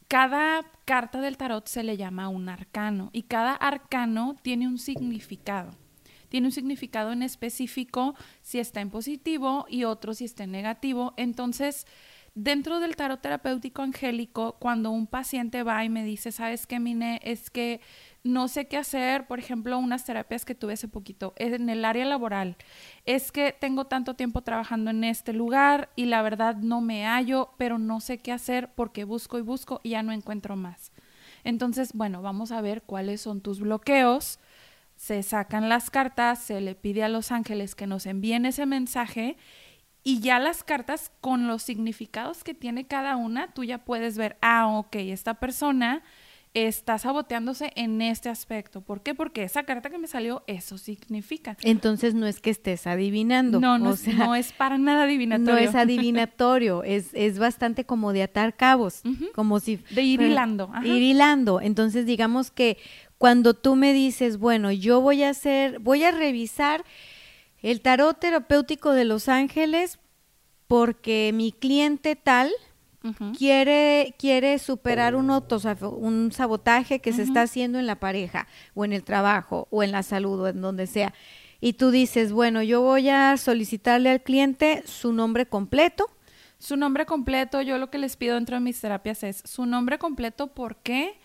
cada carta del tarot se le llama un arcano y cada arcano tiene un significado. Tiene un significado en específico si está en positivo y otro si está en negativo. Entonces, dentro del tarot terapéutico angélico, cuando un paciente va y me dice, ¿sabes qué, Mine? Es que no sé qué hacer, por ejemplo, unas terapias que tuve hace poquito en el área laboral. Es que tengo tanto tiempo trabajando en este lugar y la verdad no me hallo, pero no sé qué hacer porque busco y busco y ya no encuentro más. Entonces, bueno, vamos a ver cuáles son tus bloqueos. Se sacan las cartas, se le pide a los ángeles que nos envíen ese mensaje y ya las cartas con los significados que tiene cada una, tú ya puedes ver, ah, ok, esta persona está saboteándose en este aspecto. ¿Por qué? Porque esa carta que me salió, eso significa. Entonces no es que estés adivinando. No, no, no es para nada adivinatorio. No es adivinatorio, es, es bastante como de atar cabos, como si... De ir hilando. Ir hilando. Entonces digamos que cuando tú me dices, bueno, yo voy a hacer, voy a revisar el tarot terapéutico de Los Ángeles porque mi cliente tal quiere, quiere superar un, un sabotaje que se está haciendo en la pareja o en el trabajo o en la salud o en donde sea. Y tú dices, bueno, yo voy a solicitarle al cliente su nombre completo. Su nombre completo, yo lo que les pido dentro de mis terapias es su nombre completo, ¿por qué?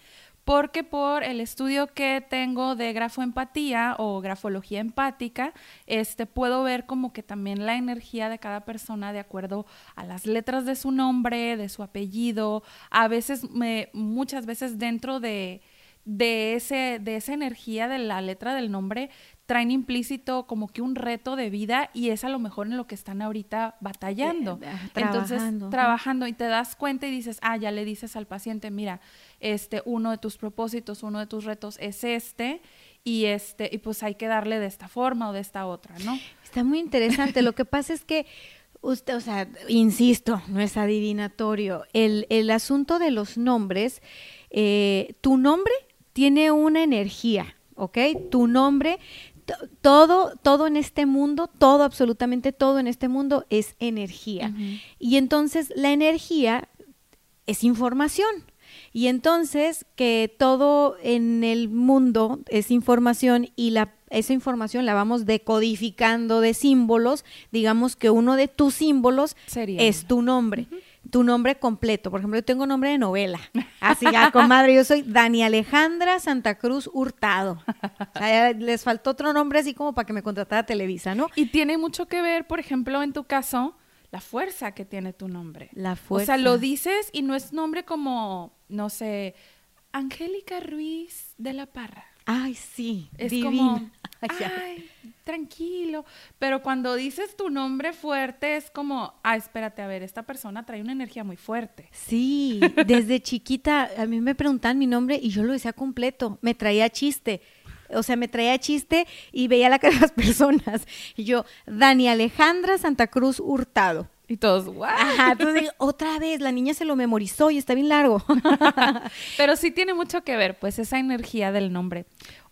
Porque por el estudio que tengo de grafoempatía o grafología empática, este puedo ver como que también la energía de cada persona de acuerdo a las letras de su nombre, de su apellido, a veces me muchas veces dentro de de ese de esa energía de la letra del nombre traen implícito como que un reto de vida y es a lo mejor en lo que están ahorita batallando. Eh, Entonces, trabajando y te das cuenta y dices, ah, ya le dices al paciente, mira, este, uno de tus propósitos, uno de tus retos es este y este, y pues hay que darle de esta forma o de esta otra, ¿no? Está muy interesante. lo que pasa es que usted, o sea, insisto, no es adivinatorio. El, el asunto de los nombres, eh, tu nombre tiene una energía, ¿ok? Tu nombre todo, todo en este mundo, todo, absolutamente todo en este mundo es energía. Y entonces la energía es información. Y entonces que todo en el mundo es información y la, esa información la vamos decodificando de símbolos, digamos que uno de tus símbolos es tu nombre tu nombre completo. Por ejemplo, yo tengo nombre de novela. Así ya, comadre, yo soy Dani Alejandra Santa Cruz Hurtado. O sea, les faltó otro nombre así como para que me contratara Televisa, ¿no? Y tiene mucho que ver, por ejemplo, en tu caso, la fuerza que tiene tu nombre. La fuerza. O sea, lo dices y no es nombre como, no sé, Angélica Ruiz de la Parra. Ay, sí, es como ay, tranquilo. Pero cuando dices tu nombre fuerte es como, ah, espérate, a ver, esta persona trae una energía muy fuerte. Sí, desde chiquita a mí me preguntaban mi nombre y yo lo decía completo, me traía chiste. O sea, me traía chiste y veía la cara de las personas. Y yo, Dani Alejandra Santa Cruz Hurtado. Y todos, ¡guau! Ajá, entonces otra vez, la niña se lo memorizó y está bien largo. Pero sí tiene mucho que ver, pues, esa energía del nombre.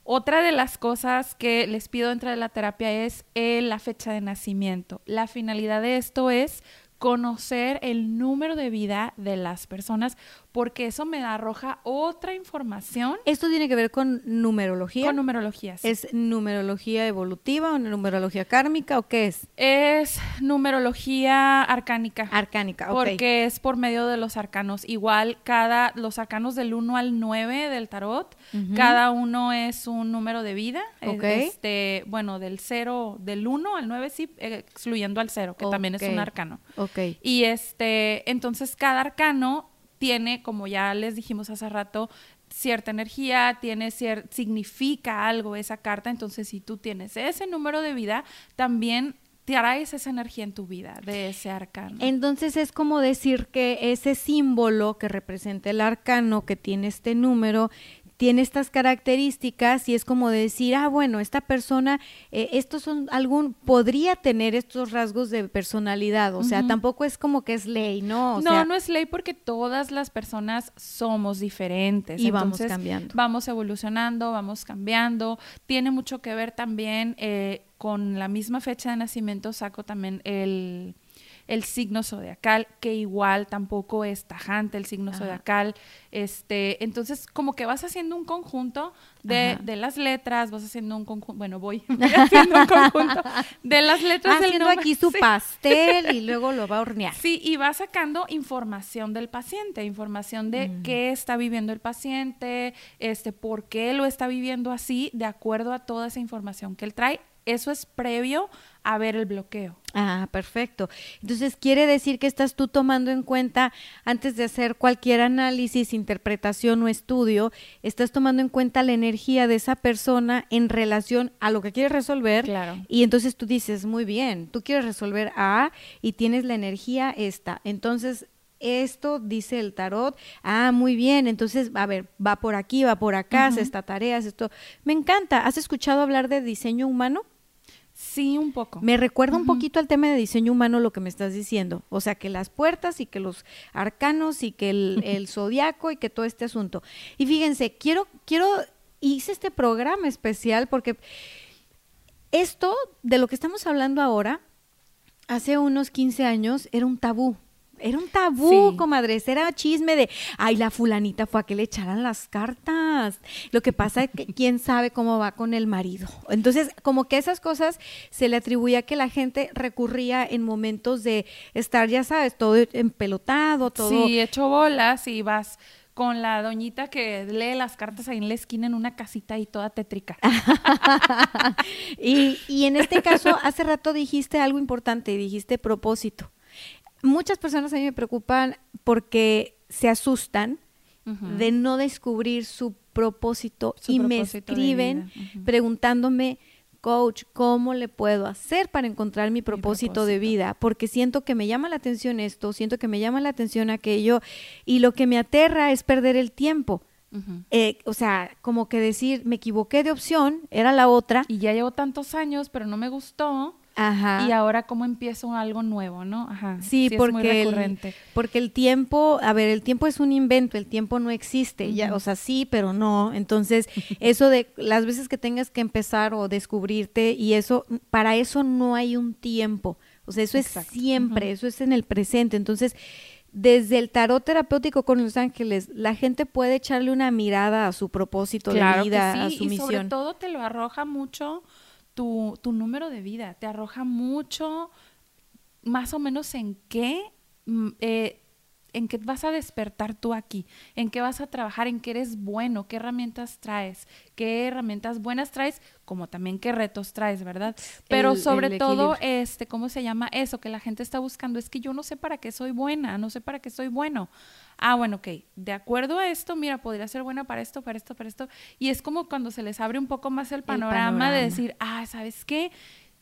Otra de las cosas que les pido dentro de la terapia es eh, la fecha de nacimiento. La finalidad de esto es conocer el número de vida de las personas porque eso me arroja otra información. ¿Esto tiene que ver con numerología? Con numerología, sí. ¿Es numerología evolutiva o numerología kármica o qué es? Es numerología arcánica. Arcánica, ok. Porque es por medio de los arcanos. Igual cada, los arcanos del 1 al 9 del tarot, cada uno es un número de vida. Ok. Este, bueno, del 0, del 1 al 9 sí, excluyendo al 0, que también es un arcano. Ok. Y este, entonces cada arcano tiene, como ya les dijimos hace rato, cierta energía, tiene cier- significa algo esa carta. Entonces, si tú tienes ese número de vida, también traes esa energía en tu vida de ese arcano. Entonces es como decir que ese símbolo que representa el arcano, que tiene este número, tiene estas características y es como decir, ah, bueno, esta persona, eh, estos son algún, podría tener estos rasgos de personalidad, o sea, tampoco es como que es ley, ¿no? O no, sea, no es ley porque todas las personas somos diferentes. Y vamos cambiando. Vamos evolucionando, vamos cambiando. Tiene mucho que ver también eh, con la misma fecha de nacimiento, saco también el, el signo zodiacal, que igual tampoco es tajante el signo Ajá. zodiacal. Este, entonces, como que vas haciendo un conjunto de, de las letras, vas haciendo un conjunto, bueno, voy, voy haciendo un conjunto de las letras del haciendo aquí su Sí. pastel y luego lo va a hornear. Sí, y va sacando información del paciente, información de Mm. qué está viviendo el paciente, este, por qué lo está viviendo así, de acuerdo a toda esa información que él trae. Eso es previo a ver el bloqueo. Ah, perfecto. Entonces, quiere decir que estás tú tomando en cuenta, antes de hacer cualquier análisis, interpretación o estudio, estás tomando en cuenta la energía de esa persona en relación a lo que quieres resolver. Claro. Y entonces tú dices, muy bien, tú quieres resolver A y tienes la energía esta. Entonces, esto dice el tarot, ah, muy bien, entonces, a ver, va por aquí, va por acá, hace esta tarea, hace esto. Me encanta. ¿Has escuchado hablar de diseño humano? Sí, un poco. Me recuerda un poquito al tema de diseño humano lo que me estás diciendo. O sea, que las puertas y que los arcanos y que el, el zodiaco y que todo este asunto. Y fíjense, quiero, quiero, hice este programa especial porque esto de lo que estamos hablando ahora, hace unos 15 años, era un tabú. Era un tabú, Sí. comadres. Era chisme de, ay, la fulanita fue a que le echaran las cartas. Lo que pasa es que quién sabe cómo va con el marido. Entonces, como que esas cosas se le atribuía que la gente recurría en momentos de estar, ya sabes, todo empelotado, todo. Sí, hecho bolas y vas con la doñita que lee las cartas ahí en la esquina en una casita y toda tétrica. y, y en este caso, hace rato dijiste algo importante, dijiste propósito. Muchas personas a mí me preocupan porque se asustan de no descubrir su propósito Su y me propósito escriben preguntándome, coach, ¿cómo le puedo hacer para encontrar mi propósito, de propósito. vida? Porque siento que me llama la atención esto, siento que me llama la atención aquello y lo que me aterra es perder el tiempo. Eh, o sea, como que decir, me equivoqué de opción, era la otra. Y ya llevo tantos años, pero no me gustó. Ajá. Y ahora cómo empiezo algo nuevo, ¿no? Ajá. Sí, es porque, muy el, recurrente. porque el tiempo, a ver, el tiempo es un invento, el tiempo no existe, ya, o sea, sí, pero no. Entonces, eso de las veces que tengas que empezar o descubrirte y eso, para eso no hay un tiempo. O sea, eso Exacto. es siempre, eso es en el presente. Entonces, desde el tarot terapéutico con los ángeles, la gente puede echarle una mirada a su propósito Claro de vida, que a sí, su y sobre misión. todo te lo arroja mucho tu, tu número de vida, te arroja mucho más o menos en qué mm, eh, en qué vas a despertar tú aquí, en qué vas a trabajar, en qué eres bueno, qué herramientas traes, qué herramientas buenas traes, como también qué retos traes, ¿verdad? Pero sobre todo, este, ¿cómo se llama eso? Que la gente está buscando, es que yo no sé para qué soy buena, no sé para qué soy bueno. Ah, bueno, ok, de acuerdo a esto, mira, podría ser buena para esto, para esto, para esto. Y es como cuando se les abre un poco más el panorama, de decir, ah, ¿sabes qué?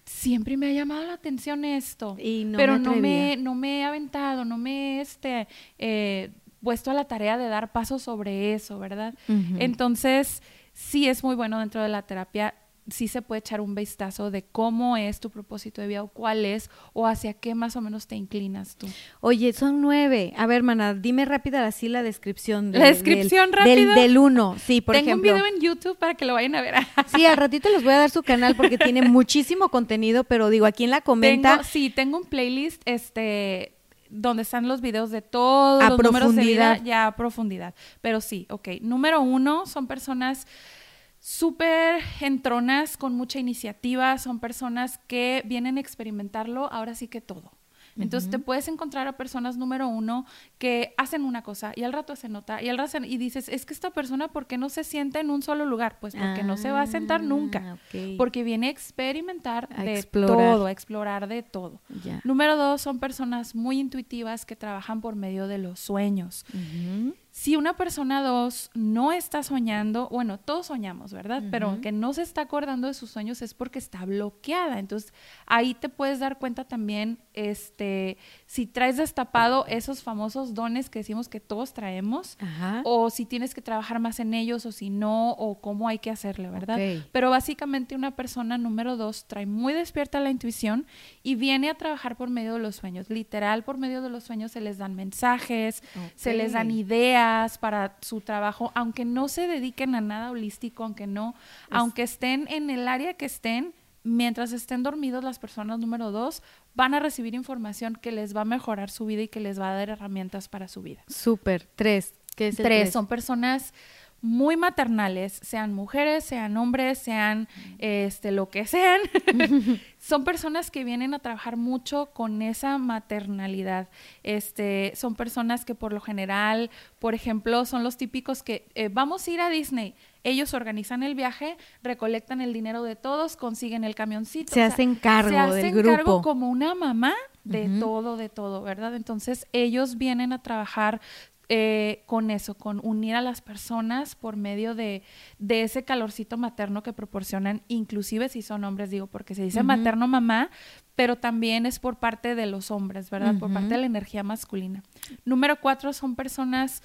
siempre me ha llamado la atención esto, pero no me, no me he aventado, no me he este, eh, puesto a la tarea de dar pasos sobre eso, ¿verdad? Entonces, sí es muy bueno dentro de la terapia sí se puede echar un vistazo de cómo es tu propósito de vida o cuál es o hacia qué más o menos te inclinas tú. Oye, son nueve. A ver, hermana, dime rápida así la descripción. la descripción rápida. Del, uno, sí, por Tengo ejemplo. Tengo un video en YouTube para que lo vayan a ver. sí, al ratito les voy a dar su canal porque tiene muchísimo contenido, pero digo, aquí en la comenta. sí, tengo un playlist, este donde están los videos de todos los números de vida ya a profundidad. Pero sí, ok. Número uno son personas súper entronas, con mucha iniciativa, son personas que vienen a experimentarlo ahora sí que todo. Entonces te puedes encontrar a personas número uno que hacen una cosa y al rato se nota y al rato y dices, es que esta persona, ¿por qué no se sienta en un solo lugar? Pues porque no se va a sentar nunca. Ah, porque viene a experimentar de todo, a explorar de todo. Número dos, son personas muy intuitivas que trabajan por medio de los sueños. Si una persona dos no está soñando, bueno, todos soñamos, ¿verdad? Pero que no se está acordando de sus sueños es porque está bloqueada. Entonces, ahí te puedes dar cuenta también, este, si traes destapado esos famosos dones que decimos que todos traemos, o si tienes que trabajar más en ellos, o si no, o cómo hay que hacerle, ¿verdad? Pero básicamente una persona número dos trae muy despierta la intuición y viene a trabajar por medio de los sueños. Literal, por medio de los sueños se les dan mensajes, se les dan ideas para su trabajo, aunque no se dediquen a nada holístico, aunque no, aunque estén en el área que estén, mientras estén dormidos las personas número dos van a recibir información que les va a mejorar su vida y que les va a dar herramientas para su vida. Súper. Tres. ¿Qué es tres, tres? Son personas muy maternales, sean mujeres, sean hombres, sean este lo que sean. son personas que vienen a trabajar mucho con esa maternalidad. Este, son personas que por lo general, por ejemplo, son los típicos que eh, vamos a ir a Disney. Ellos organizan el viaje, recolectan el dinero de todos, consiguen el camioncito. Se hacen cargo se hacen del grupo. cargo como una mamá de todo, de todo, ¿verdad? Entonces ellos vienen a trabajar eh, con eso, con unir a las personas por medio de, de, ese calorcito materno que proporcionan, inclusive si son hombres, digo, porque se dice materno mamá, pero también es por parte de los hombres, ¿verdad? Por parte de la energía masculina. Número cuatro son personas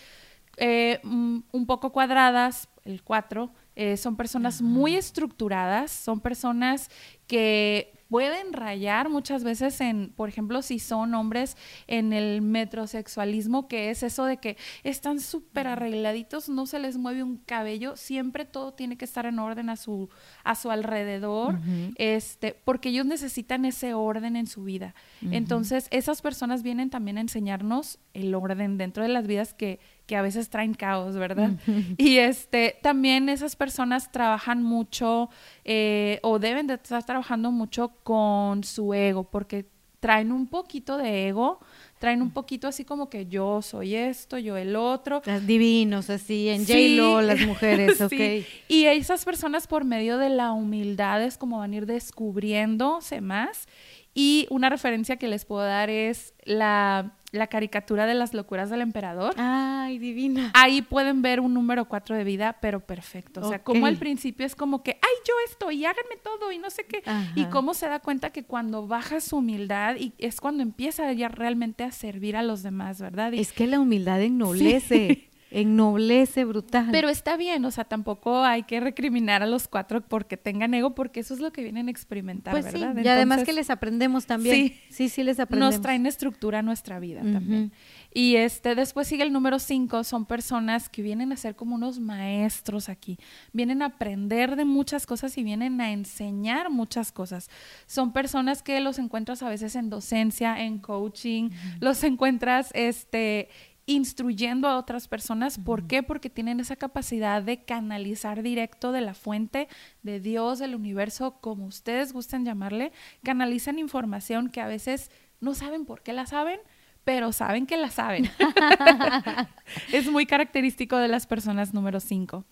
eh, mm, un poco cuadradas, el cuatro, eh, son personas muy estructuradas, son personas que pueden rayar muchas veces en, por ejemplo, si son hombres en el metrosexualismo, que es eso de que están súper arregladitos, no se les mueve un cabello, siempre todo tiene que estar en orden a su, a su alrededor, este, porque ellos necesitan ese orden en su vida. Entonces, esas personas vienen también a enseñarnos el orden dentro de las vidas que que a veces traen caos, ¿verdad? Y este, también esas personas trabajan mucho eh, o deben de estar trabajando mucho con su ego, porque traen un poquito de ego, traen un poquito así como que yo soy esto, yo el otro. Las divinos, así, en J-Lo, las mujeres, ok. Y esas personas por medio de la humildad es como van a ir descubriéndose más. Y una referencia que les puedo dar es la la caricatura de las locuras del emperador. Ay, divina. Ahí pueden ver un número cuatro de vida, pero perfecto. O sea, como al principio es como que, ay, yo estoy, y háganme todo y no sé qué. Y cómo se da cuenta que cuando baja su humildad y es cuando empieza ya realmente a servir a los demás, ¿verdad? es que la humildad ennoblece. ennoblece brutal. Pero está bien, o sea, tampoco hay que recriminar a los cuatro porque tengan ego, porque eso es lo que vienen a experimentar, pues ¿verdad? y además que les aprendemos también. Sí, sí, sí les aprendemos. Nos traen estructura a nuestra vida también. Y este, después sigue el número cinco, son personas que vienen a ser como unos maestros aquí, vienen a aprender de muchas cosas y vienen a enseñar muchas cosas. Son personas que los encuentras a veces en docencia, en coaching, los encuentras, este, instruyendo a otras personas. ¿Por qué? Porque tienen esa capacidad de canalizar directo de la fuente de Dios, del universo, como ustedes gusten llamarle, canalizan información que a veces no saben por qué la saben, pero saben que la saben. es muy característico de las personas número 5.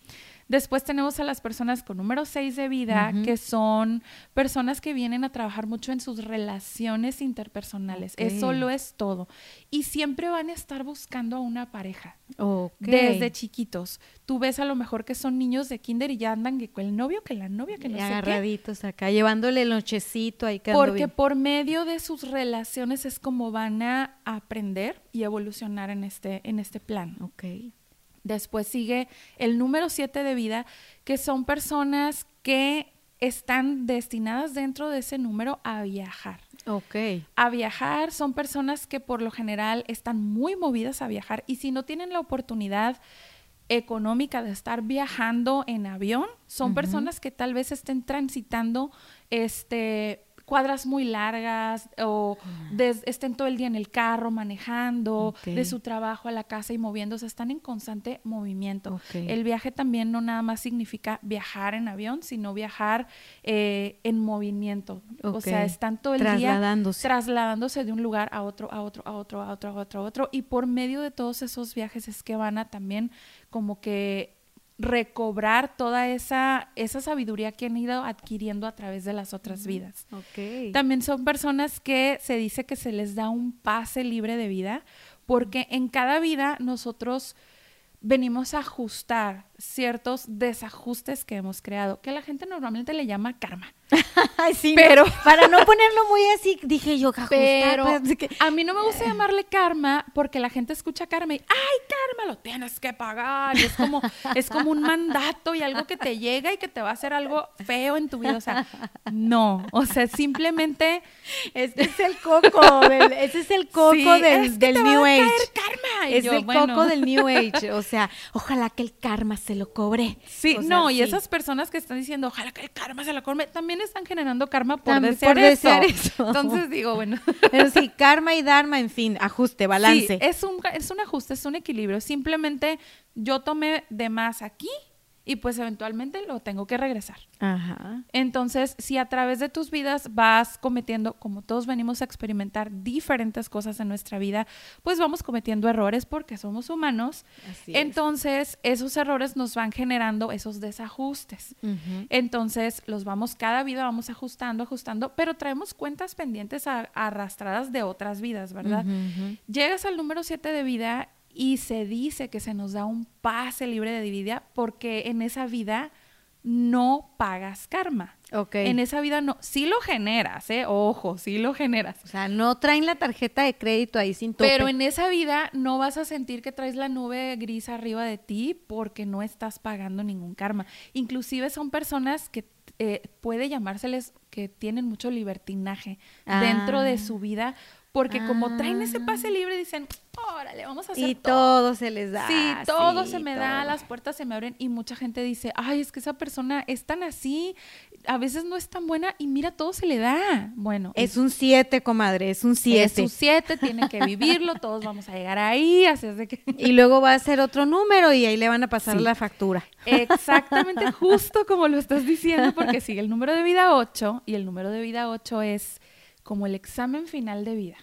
Después tenemos a las personas con número 6 de vida, que son personas que vienen a trabajar mucho en sus relaciones interpersonales. Eso lo es todo. Y siempre van a estar buscando a una pareja. Desde chiquitos. Tú ves a lo mejor que son niños de kinder y ya andan que el novio, que la novia, que no sé agarraditos acá, llevándole el nochecito ahí Porque por medio de sus relaciones es como van a aprender y evolucionar en este, en este plan. Ok. Después sigue el número siete de vida, que son personas que están destinadas dentro de ese número a viajar. Ok. A viajar son personas que por lo general están muy movidas a viajar y si no tienen la oportunidad económica de estar viajando en avión, son personas que tal vez estén transitando este cuadras muy largas o estén todo el día en el carro manejando, de su trabajo a la casa y moviéndose, están en constante movimiento. El viaje también no nada más significa viajar en avión, sino viajar eh, en movimiento. O sea, están todo el día trasladándose de un lugar a otro, a otro, a otro, a otro, a otro, a otro. Y por medio de todos esos viajes es que van a también como que recobrar toda esa, esa sabiduría que han ido adquiriendo a través de las otras vidas. También son personas que se dice que se les da un pase libre de vida, porque en cada vida nosotros venimos a ajustar ciertos desajustes que hemos creado, que la gente normalmente le llama karma. sí, pero para no ponerlo muy así, dije yo, pero a mí no me gusta llamarle karma porque la gente escucha karma y, ay, karma, lo tienes que pagar. es como, es como un mandato y algo que te llega y que te va a hacer algo feo en tu vida. O sea, no, o sea, simplemente... Este es el coco, del, ese es el coco del, del New Age. karma. es el coco del New Age. O sea, ojalá que el karma se lo cobre. Sí, no, y esas personas que están diciendo, ojalá que el karma se lo cobre, también están generando karma por, desear, eso. Entonces digo, bueno. Pero sí, karma y dharma, en fin, ajuste, balance. Sí, es un, es un ajuste, es un equilibrio. Simplemente yo tomé de más aquí y pues eventualmente lo tengo que regresar. Ajá. Entonces, si a través de tus vidas vas cometiendo, como todos venimos a experimentar diferentes cosas en nuestra vida, pues vamos cometiendo errores porque somos humanos. Entonces, esos errores nos van generando esos desajustes. Entonces, los vamos, cada vida vamos ajustando, ajustando, pero traemos cuentas pendientes arrastradas de otras vidas, ¿verdad? Llegas al número 7 de vida y se dice que se nos da un pase libre de vida porque en esa vida no pagas karma. Ok. En esa vida no, sí lo generas, ¿eh? Ojo, sí lo generas. O sea, no traen la tarjeta de crédito ahí sin tope. Pero en esa vida no vas a sentir que traes la nube gris arriba de ti porque no estás pagando ningún karma. Inclusive son personas que eh, puede llamárseles que tienen mucho libertinaje dentro de ah. su vida porque como traen ese pase ah. libre, dicen, órale, vamos a hacer Y todo, se les da. Sí, todo se me da, las puertas se me abren y mucha gente dice, ay, es que esa persona es tan así, a veces no es tan buena y mira, todo se le da. Bueno. Es un siete, comadre, es un siete. Es un siete, tiene que vivirlo, todos vamos a llegar ahí, así es de que... Y luego va a ser otro número y ahí le van a pasar la factura. Exactamente, justo como lo estás diciendo, porque sigue el número de vida 8 y el número de vida 8 es como el examen final de vida.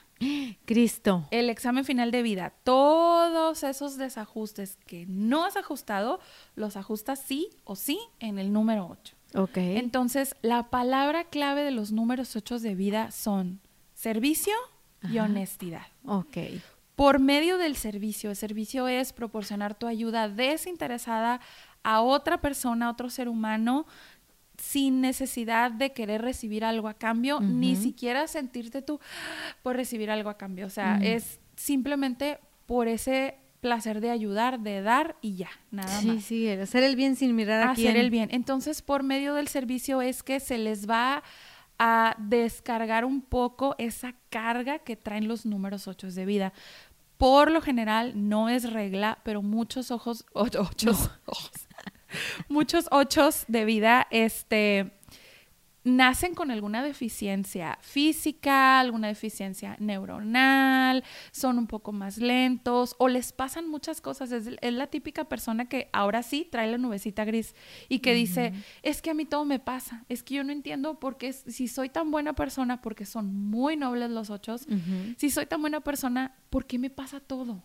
Cristo. El examen final de vida. Todos esos desajustes que no has ajustado, los ajustas sí o sí en el número 8. Ok. Entonces, la palabra clave de los números 8 de vida son servicio y honestidad. Ok. Por medio del servicio, el servicio es proporcionar tu ayuda desinteresada a otra persona, a otro ser humano, sin necesidad de querer recibir algo a cambio, ni siquiera sentirte tú por recibir algo a cambio. O sea, es simplemente por ese placer de ayudar, de dar y ya, nada más. Sí, sí, hacer el bien sin mirar a Hacer el bien. Entonces, por medio del servicio es que se les va a descargar un poco esa carga que traen los números 8 de vida. Por lo general, no es regla, pero muchos ojos, ocho, ojos muchos ochos de vida, este, nacen con alguna deficiencia física, alguna deficiencia neuronal, son un poco más lentos o les pasan muchas cosas. Es, la típica persona que ahora sí trae la nubecita gris y que dice, es que a mí todo me pasa, es que yo no entiendo por qué si soy tan buena persona, porque son muy nobles los ochos, si soy tan buena persona, ¿por qué me pasa todo?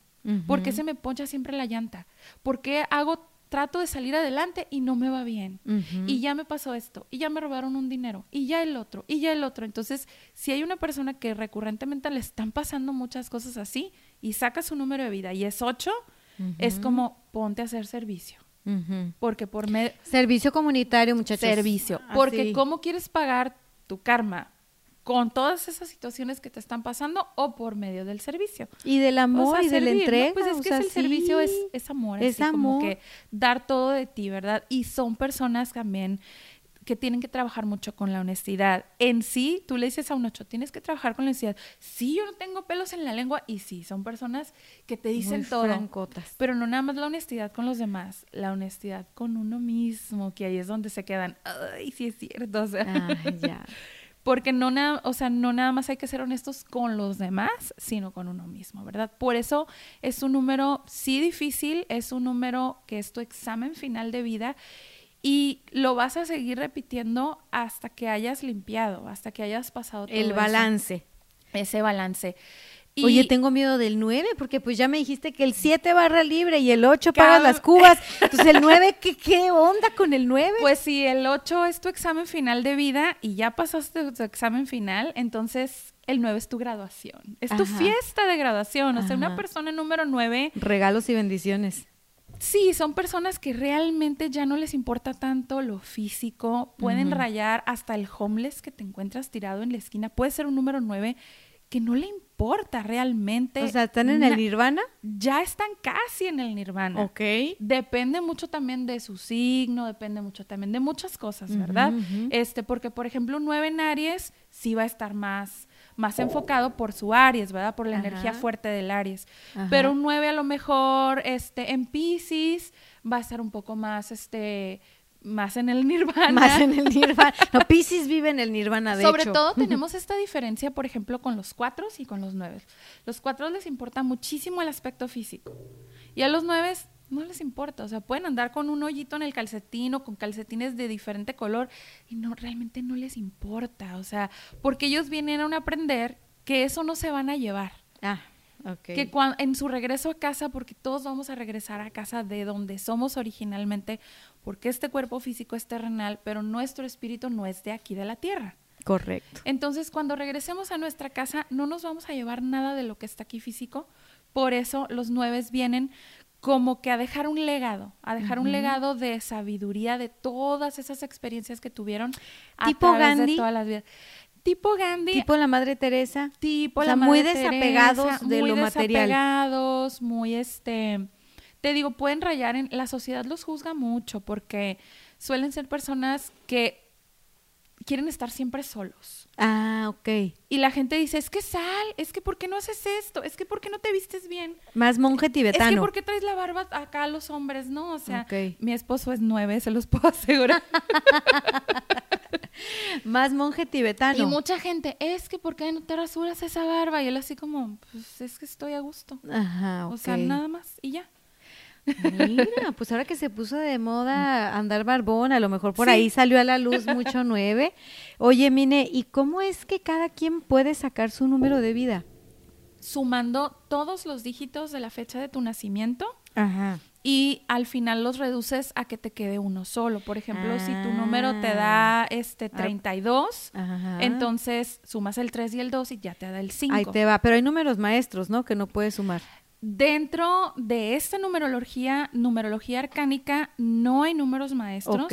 ¿Por qué se me poncha siempre la llanta? ¿Por qué hago trato de salir adelante y no me va bien. Y ya me pasó esto, y ya me robaron un dinero, y ya el otro, y ya el otro. Entonces, si hay una persona que recurrentemente le están pasando muchas cosas así y saca su número de vida y es 8, es como ponte a hacer servicio. Porque por medio... Servicio comunitario, muchachos. Servicio. Porque ¿cómo quieres pagar tu karma? Con todas esas situaciones que te están pasando o por medio del servicio. Y del amor y del entrega. Pues es que el servicio es, es, amor. Es amor. Como que dar todo de ti, ¿verdad? Y son personas también que tienen que trabajar mucho con la honestidad. En sí, tú le dices a un ocho, tienes que trabajar con la honestidad. Sí, yo no tengo pelos en la lengua. Y sí, son personas que te dicen todo. Pero no nada más la honestidad con los demás, la honestidad con uno mismo, que ahí es donde se quedan, ay, sí es cierto. O sea, ya. porque no nada, o sea, no nada más hay que ser honestos con los demás, sino con uno mismo, ¿verdad? Por eso es un número sí difícil, es un número que es tu examen final de vida y lo vas a seguir repitiendo hasta que hayas limpiado, hasta que hayas pasado todo el balance. ese balance. Oye, tengo miedo del 9, porque pues ya me dijiste que el 7 barra libre y el 8 pagas las cubas. Entonces, el 9, ¿qué, ¿qué onda con el 9? Pues si el 8 es tu examen final de vida y ya pasaste tu examen final, entonces el 9 es tu graduación. Es tu fiesta de graduación. O sea, una persona número 9. Regalos y bendiciones. Sí, son personas que realmente ya no les importa tanto lo físico. Pueden rayar hasta el homeless que te encuentras tirado en la esquina. Puede ser un número 9 que no le importa realmente. O sea, ¿están en el nirvana? Ya están casi en el nirvana. Ok. Depende mucho también de su signo, depende mucho también de muchas cosas, ¿verdad? Este, porque, por ejemplo, un 9 en Aries sí va a estar más, más enfocado por su Aries, ¿verdad? Por la energía fuerte del Aries. Pero un 9 a lo mejor, este, en Pisces va a estar un poco más, este, más en el nirvana. Más en el nirvana. No, Pisces vive en el nirvana, de Sobre todo tenemos esta diferencia, por ejemplo, con los cuatro y con los nueve. Los cuatro les importa muchísimo el aspecto físico. Y a los nueve no les importa. O sea, pueden andar con un hoyito en el calcetín o con calcetines de diferente color y no, realmente no les importa. O sea, porque ellos vienen a aprender que eso no se van a llevar. Ah. Que cuando, en su regreso a casa, porque todos vamos a regresar a casa de donde somos originalmente, porque este cuerpo físico es terrenal, pero nuestro espíritu no es de aquí de la tierra. Correcto. Entonces, cuando regresemos a nuestra casa, no nos vamos a llevar nada de lo que está aquí físico. Por eso los nueves vienen como que a dejar un legado, a dejar un legado de sabiduría de todas esas experiencias que tuvieron a tipo través de todas las vidas tipo Gandhi. Tipo la Madre Teresa. Tipo la Madre muy desapegados de lo material. Desapegados, muy este. Te digo, pueden rayar en. La sociedad los juzga mucho porque suelen ser personas que quieren estar siempre solos. Ah, ok. Y la gente dice, es que sal, es que ¿por qué no haces esto? Es que ¿por qué no te vistes bien? Más monje tibetano. Es que ¿por qué traes la barba acá a los hombres? No, o sea, mi esposo es nueve, se los puedo asegurar. Más monje tibetano. Y mucha gente, es que ¿por qué no te rasuras esa barba? Y él así como, pues es que estoy a gusto. Ajá, O sea, nada más y ya. Mira, pues ahora que se puso de moda andar barbón, a lo mejor por ahí salió a la luz mucho nueve. Oye, Mine, ¿y cómo es que cada quien puede sacar su número de vida? Sumando todos los dígitos de la fecha de tu nacimiento. Ajá y al final los reduces a que te quede uno solo. Por ejemplo, si tu número te da ah. este 32, entonces sumas el 3 y el 2 y ya te da el 5. Ahí te va, pero hay números maestros, ¿no? Que no puedes sumar. Dentro de esta numerología, numerología arcánica, no hay números maestros.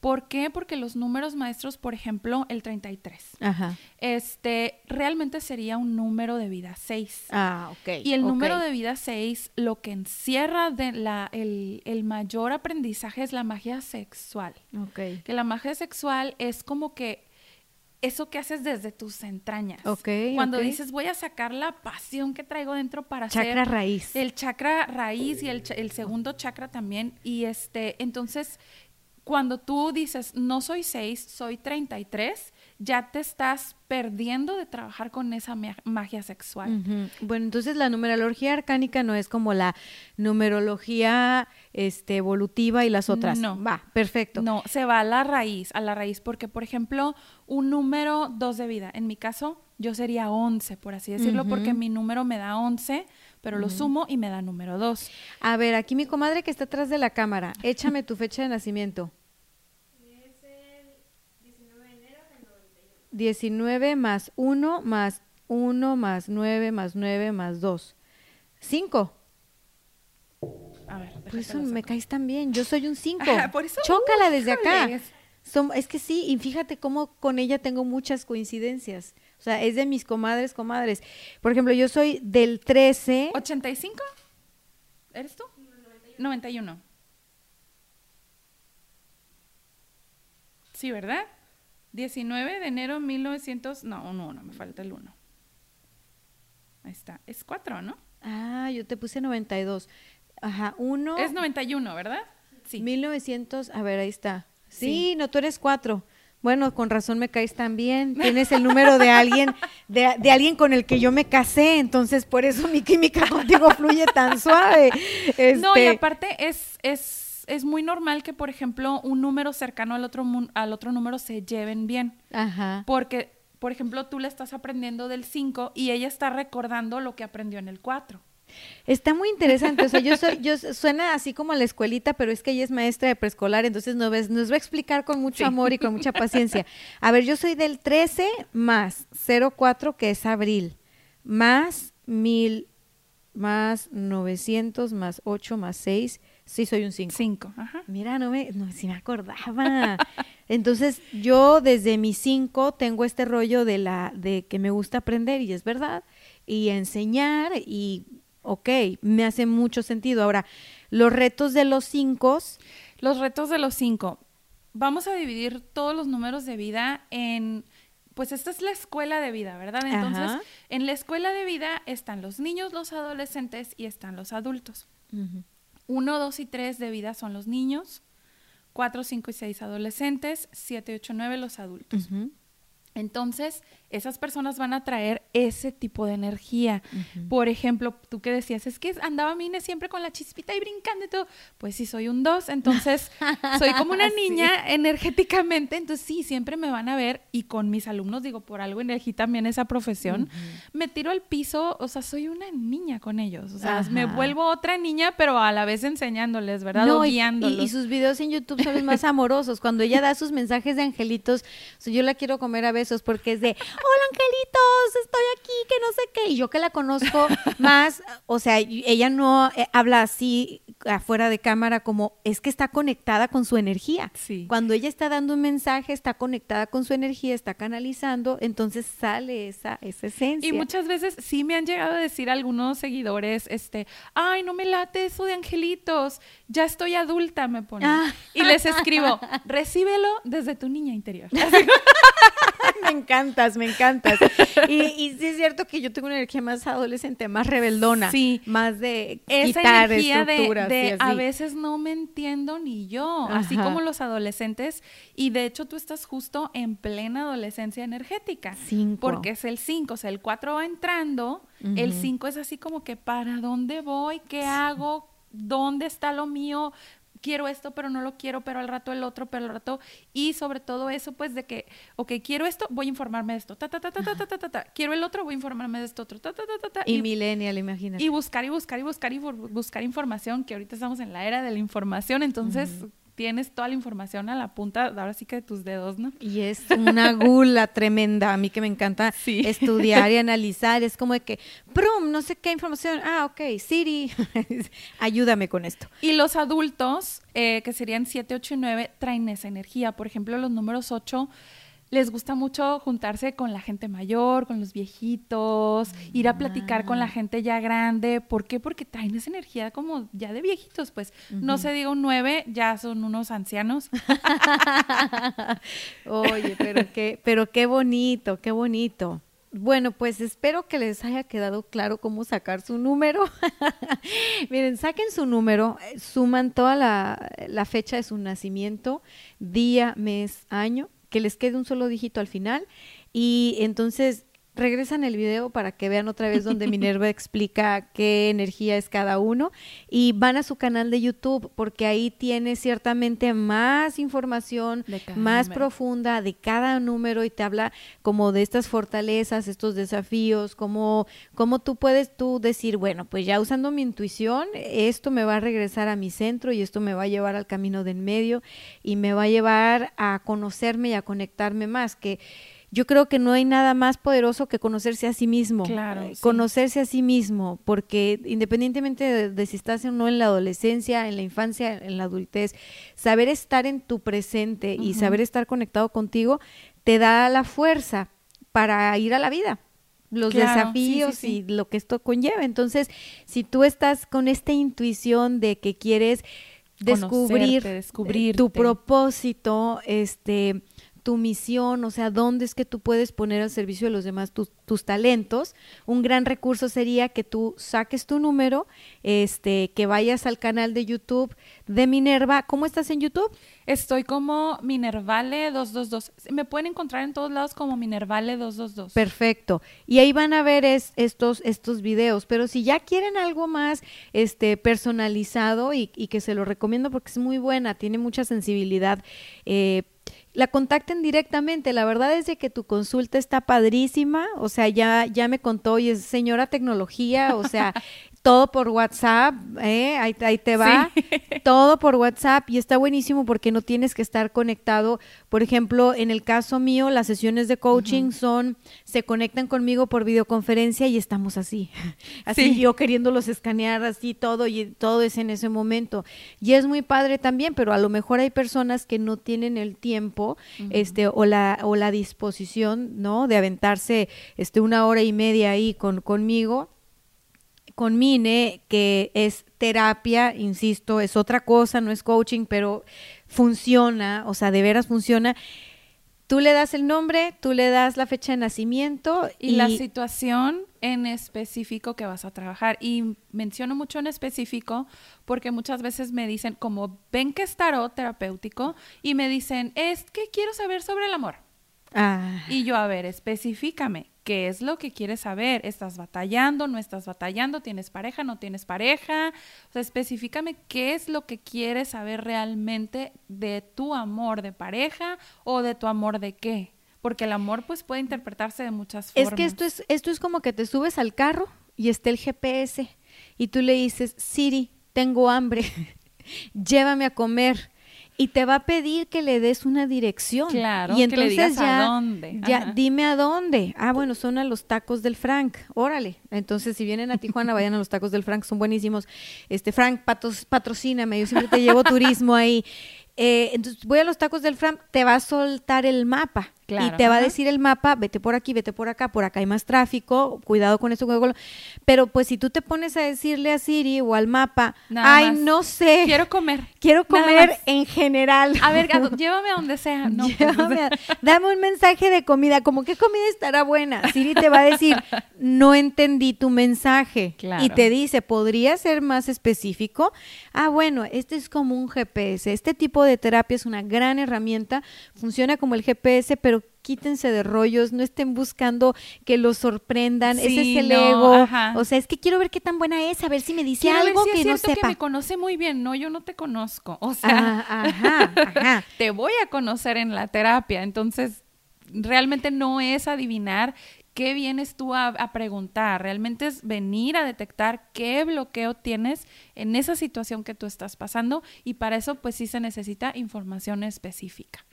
¿Por qué? Porque los números maestros, por ejemplo, el 33, Ajá. este, realmente sería un número de vida 6. Ah, ok. Y el número de vida 6, lo que encierra de la, el, el, mayor aprendizaje es la magia sexual. Ok. Que la magia sexual es como que eso que haces desde tus entrañas. Ok. Cuando dices, voy a sacar la pasión que traigo dentro para chakra raíz. El chakra raíz y el, el segundo chakra también. Y este, entonces cuando tú dices, no soy 6, soy 33, ya te estás perdiendo de trabajar con esa magia sexual. Bueno, entonces la numerología arcánica no es como la numerología este, evolutiva y las otras. No. Va, perfecto. No, se va a la raíz, a la raíz, porque por ejemplo, un número 2 de vida, en mi caso, yo sería 11, por así decirlo, porque mi número me da 11, pero lo sumo y me da número 2. A ver, aquí mi comadre que está atrás de la cámara, échame tu fecha de nacimiento. 19 más 1 más 1 más 9 más 9 más 2. 5. A ver, por eso me caes tan bien. Yo soy un 5. por eso. Chócala desde acá. es que sí, y fíjate cómo con ella tengo muchas coincidencias. O sea, es de mis comadres, comadres. Por ejemplo, yo soy del 13. ¿85? ¿Eres tú? 91. Sí, ¿verdad? 19 de enero de 1900, no, no, no, me falta el 1. Ahí está, es 4, ¿no? Ah, yo te puse 92. Ajá, 1. Es 91, ¿verdad? Sí. 1900, a ver, ahí está. Sí, no, tú eres 4. Bueno, con razón me caes tan bien. Tienes el número de alguien, de, de, alguien con el que yo me casé, entonces por eso mi química contigo fluye tan suave. No, y este aparte es, es es, muy normal que, por ejemplo, un número cercano al otro, al otro número se lleven bien. Ajá. Porque, por ejemplo, tú le estás aprendiendo del 5 y ella está recordando lo que aprendió en el 4. Está muy interesante, o sea, yo soy, yo suena así como a la escuelita, pero es que ella es maestra de preescolar, entonces nos, nos va a explicar con mucho amor y con mucha paciencia. A ver, yo soy del 13 más 04, que es abril, más 1000, más 900, más 8, más 6, Sí, soy un 5. 5, ajá. Mira, no me, no, si me acordaba. Entonces, yo desde mi 5 tengo este rollo de la, de que me gusta aprender, y es verdad, y enseñar, y ok, me hace mucho sentido. Ahora, los retos de los 5. Los retos de los 5. Vamos a dividir todos los números de vida en pues esta es la escuela de vida, ¿verdad? Entonces, en la escuela de vida están los niños, los adolescentes y están los adultos. 1, 2 y 3 de vida son los niños, 4, 5 y 6 adolescentes, 7, 8, 9 los adultos. Entonces, esas personas van a traer ese tipo de energía. Por ejemplo, tú que decías, es que andaba Mine siempre con la chispita y brincando y todo. Pues sí, soy un dos, entonces soy como una niña energéticamente, entonces sí, siempre me van a ver y con mis alumnos, digo, por algo elegí también esa profesión, me tiro al piso, o sea, soy una niña con ellos, o sea, me vuelvo otra niña, pero a la vez enseñándoles, ¿verdad? o guiándolos. Y, sus videos en YouTube son los más amorosos, cuando ella da sus mensajes de angelitos, yo la quiero comer a besos porque es de hola angelitos, estoy aquí, que no sé qué. Y yo que la conozco más, o sea, ella no eh, habla así afuera de cámara como es que está conectada con su energía. Sí. Cuando ella está dando un mensaje, está conectada con su energía, está canalizando, entonces sale esa, esa esencia. Y muchas veces sí me han llegado a decir algunos seguidores, este, ay, no me late eso de angelitos, ya estoy adulta, me ponen. Ah. Y les escribo, recíbelo desde tu niña interior. me encantas, me encantas. Y, sí es cierto que yo tengo una energía más adolescente, más rebeldona, sí. más de Esa quitar estructuras. De, a veces no me entiendo ni yo, así como los adolescentes. Y de hecho tú estás justo en plena adolescencia energética. Cinco. Porque es el 5, o sea, el 4 va entrando, el 5 es así como que ¿para dónde voy? ¿Qué hago? ¿Dónde está lo mío? Quiero esto, pero no lo quiero, pero al rato el otro, pero al rato. Y sobre todo eso, pues de que, ok, quiero esto, voy a informarme de esto, ta, ta, ta, ta, ta, ta, ta, ta, Quiero el otro, voy a informarme de esto otro, ta, ta, ta, ta, ta. Y, y millennial, imagínate. Y buscar y buscar y buscar y buscar información, que ahorita estamos en la era de la información, entonces tienes toda la información a la punta, ahora sí que de tus dedos, ¿no? Y es una gula tremenda, a mí que me encanta estudiar y analizar, es como de que, ¡prum! No sé qué información, ah, ok, Siri, ayúdame con esto. Y los adultos, eh, que serían 7, 8 y 9, traen esa energía, por ejemplo, los números 8 les gusta mucho juntarse con la gente mayor, con los viejitos, ir a platicar con la ah. gente ya grande. ¿Por qué? Porque traen esa energía como ya de viejitos, pues. No se diga un nueve, ya son unos ancianos. Oye, pero qué, pero qué bonito, qué bonito. Bueno, pues espero que les haya quedado claro cómo sacar su número. Miren, saquen su número, eh, suman toda la, la, fecha de su nacimiento, día, mes, año, que les quede un solo dígito al final. Y entonces regresan el video para que vean otra vez donde Minerva explica qué energía es cada uno y van a su canal de YouTube porque ahí tiene ciertamente más información más profunda de cada número y te habla como de estas fortalezas, estos desafíos, como cómo tú puedes tú decir, bueno, pues ya usando mi intuición, esto me va a regresar a mi centro y esto me va a llevar al camino de en medio y me va a llevar a conocerme y a conectarme más que yo creo que no hay nada más poderoso que conocerse a sí mismo. Claro. Conocerse a sí mismo, porque independientemente de, si estás o no en la adolescencia, en la infancia, en la adultez, saber estar en tu presente y saber estar conectado contigo te da la fuerza para ir a la vida los desafíos y lo que esto conlleva. Entonces, si tú estás con esta intuición de que quieres descubrir descubrir tu propósito, este tu misión, o sea, dónde es que tú puedes poner al servicio de los demás tus, talentos. Un gran recurso sería que tú saques tu número, este, que vayas al canal de YouTube de Minerva. ¿Cómo estás en YouTube? Estoy como Minervale 222. Me pueden encontrar en todos lados como Minervale 222. Perfecto. Y ahí van a ver estos, estos videos. Pero si ya quieren algo más este, personalizado y, y, que se lo recomiendo porque es muy buena, tiene mucha sensibilidad. Eh, la contacten directamente. La verdad es de que tu consulta está padrísima. O sea, ya, ya me contó y es señora tecnología. O sea, todo por WhatsApp, ¿eh? ahí, te va, todo por WhatsApp y está buenísimo porque no tienes que estar conectado. Por ejemplo, en el caso mío, las sesiones de coaching son, se conectan conmigo por videoconferencia y estamos así, así yo queriéndolos escanear así todo y todo es en ese momento. Y es muy padre también, pero a lo mejor hay personas que no tienen el tiempo, este, o la, o la disposición, ¿no? De aventarse, este, una hora y media ahí con, conmigo con Mine, que es terapia, insisto, es otra cosa, no es coaching, pero funciona, o sea, de veras funciona. Tú le das el nombre, tú le das la fecha de nacimiento y, la situación en específico que vas a trabajar. Y menciono mucho en específico porque muchas veces me dicen, como ven que es tarot terapéutico, y me dicen, es que quiero saber sobre el amor. Ah. Y yo, a ver, específicame, ¿qué es lo que quieres saber? ¿Estás batallando? ¿No estás batallando? ¿Tienes pareja? ¿No tienes pareja? O sea, específicame qué es lo que quieres saber realmente de tu amor de pareja o de tu amor de qué. Porque el amor pues puede interpretarse de muchas formas. Es que esto es, esto es como que te subes al carro y está el GPS y tú le dices, Siri, tengo hambre, llévame a comer y te va a pedir que le des una dirección. Claro, y entonces que le ya, a dónde. ya dime a dónde. Ah, bueno, son a los tacos del Frank. Órale. Entonces, si vienen a Tijuana, vayan a los tacos del Frank, son buenísimos. Este Frank, patos, patrocíname, yo siempre te llevo turismo ahí. Eh, entonces voy a los tacos del Frank, te va a soltar el mapa y te va a decir el mapa, vete por aquí, vete por acá, por acá hay más tráfico, cuidado con esto. Pero pues si tú te pones a decirle a Siri o al mapa, ay, no sé. Quiero comer. Quiero comer en general. A ver, llévame a donde sea. No, pues, dame un mensaje de comida, como qué comida estará buena. Siri te va a decir, no entendí tu mensaje. Y te dice, ¿podría ser más específico? Ah, bueno, este es como un GPS. Este tipo de terapia es una gran herramienta, funciona como el GPS, pero quítense de rollos, no estén buscando que los sorprendan, ese es el ego. O sea, es que quiero ver qué tan buena es, a ver si me dice algo que no sepa. que me conoce muy bien, no, yo no te conozco. O sea, ah, te voy a conocer en la terapia, entonces realmente no es adivinar qué vienes tú a, a, preguntar, realmente es venir a detectar qué bloqueo tienes en esa situación que tú estás pasando y para eso pues sí se necesita información específica.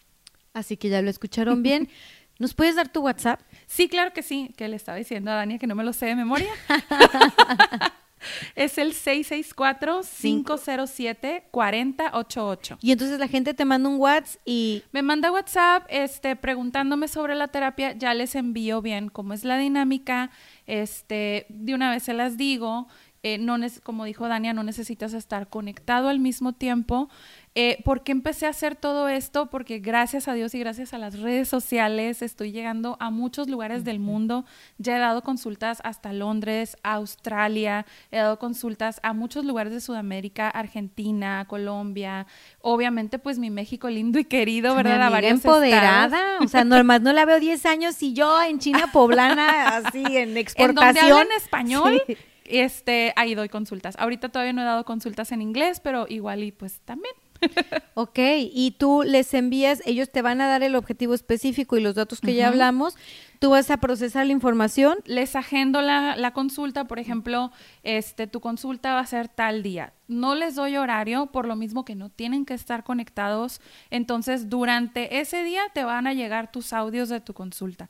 Así que ya lo escucharon bien. ¿Nos puedes dar tu WhatsApp? Sí, claro que sí, que le estaba diciendo a Dania que no me lo sé de memoria. es el 664-507-4088. Y entonces la gente te manda un WhatsApp y... Me manda WhatsApp este, preguntándome sobre la terapia, ya les envío bien cómo es la dinámica, este, de una vez se las digo eh, no como dijo Dania, no necesitas estar conectado al mismo tiempo. Eh, ¿Por qué empecé a hacer todo esto? Porque gracias a Dios y gracias a las redes sociales estoy llegando a muchos lugares del mundo. Ya he dado consultas hasta Londres, Australia, he dado consultas a muchos lugares de Sudamérica, Argentina, Colombia, obviamente pues mi México lindo y querido, ¿verdad? A varias empoderada, o sea, normal no la veo 10 años y yo en China poblana así en exportación. En donde español. Este, ahí doy consultas. Ahorita todavía no he dado consultas en inglés, pero igual y pues también. ok, y tú les envías, ellos te van a dar el objetivo específico y los datos que ya hablamos, tú vas a procesar la información. Les agendo la, la, consulta, por ejemplo, este, tu consulta va a ser tal día. No les doy horario, por lo mismo que no tienen que estar conectados, entonces durante ese día te van a llegar tus audios de tu consulta.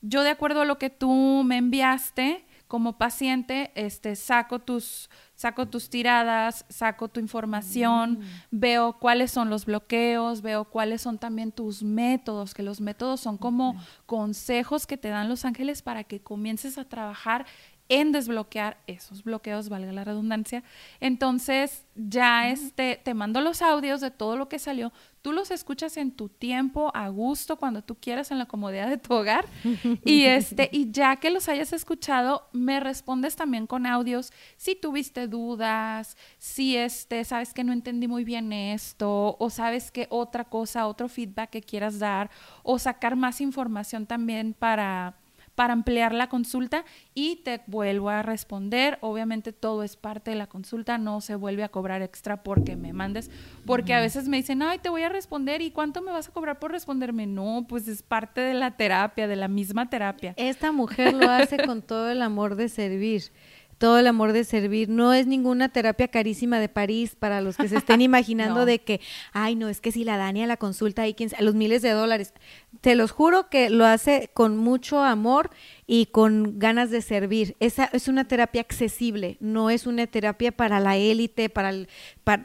Yo de acuerdo a lo que tú me enviaste, como paciente, este, saco tus, saco tus tiradas, saco tu información, mm. veo cuáles son los bloqueos, veo cuáles son también tus métodos, que los métodos son como consejos que te dan los ángeles para que comiences a trabajar en desbloquear esos bloqueos, valga la redundancia. Entonces, ya este, te mando los audios de todo lo que salió. Tú los escuchas en tu tiempo, a gusto, cuando tú quieras, en la comodidad de tu hogar. y, este, y ya que los hayas escuchado, me respondes también con audios. Si tuviste dudas, si este, sabes que no entendí muy bien esto, o sabes que otra cosa, otro feedback que quieras dar, o sacar más información también para para ampliar la consulta y te vuelvo a responder. Obviamente todo es parte de la consulta, no se vuelve a cobrar extra porque me mandes, porque a veces me dicen, ay, te voy a responder y ¿cuánto me vas a cobrar por responderme? No, pues es parte de la terapia, de la misma terapia. Esta mujer lo hace con todo el amor de servir todo el amor de servir. No es ninguna terapia carísima de París para los que se estén imaginando de que, ay, no, es que si la Dani a la consulta hay a los miles de dólares. Te los juro que lo hace con mucho amor y con ganas de servir. Esa es una terapia accesible, no es una terapia para la élite, para el,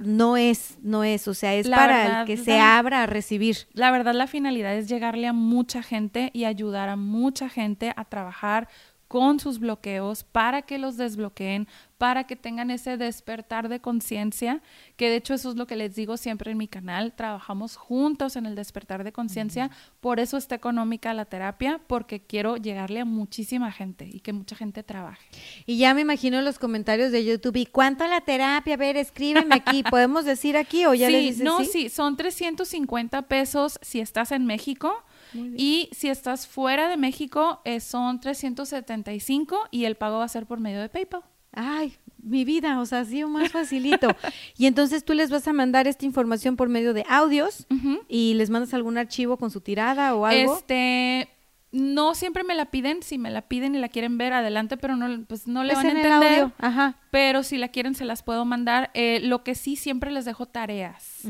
no es, no es, o sea, es para el que se abra a recibir. La verdad, la finalidad es llegarle a mucha gente y ayudar a mucha gente a trabajar con sus bloqueos para que los desbloqueen, para que tengan ese despertar de conciencia, que de hecho eso es lo que les digo siempre en mi canal, trabajamos juntos en el despertar de conciencia, por eso está económica la terapia, porque quiero llegarle a muchísima gente y que mucha gente trabaje. Y ya me imagino los comentarios de YouTube, ¿y cuánto la terapia? A ver, escríbeme aquí, ¿podemos decir aquí o ya sí, le dices No, sí, son 350 pesos si estás en México y si estás fuera de México, eh, son 375 y el pago va a ser por medio de PayPal. Ay, mi vida, o sea, ha sido más facilito. y entonces tú les vas a mandar esta información por medio de audios y les mandas algún archivo con su tirada o algo. Este, no siempre me la piden, si me la piden y la quieren ver, adelante, pero no, pues no le van a entender. Ajá. Pero si la quieren, se las puedo mandar. Eh, lo que sí, siempre les dejo tareas.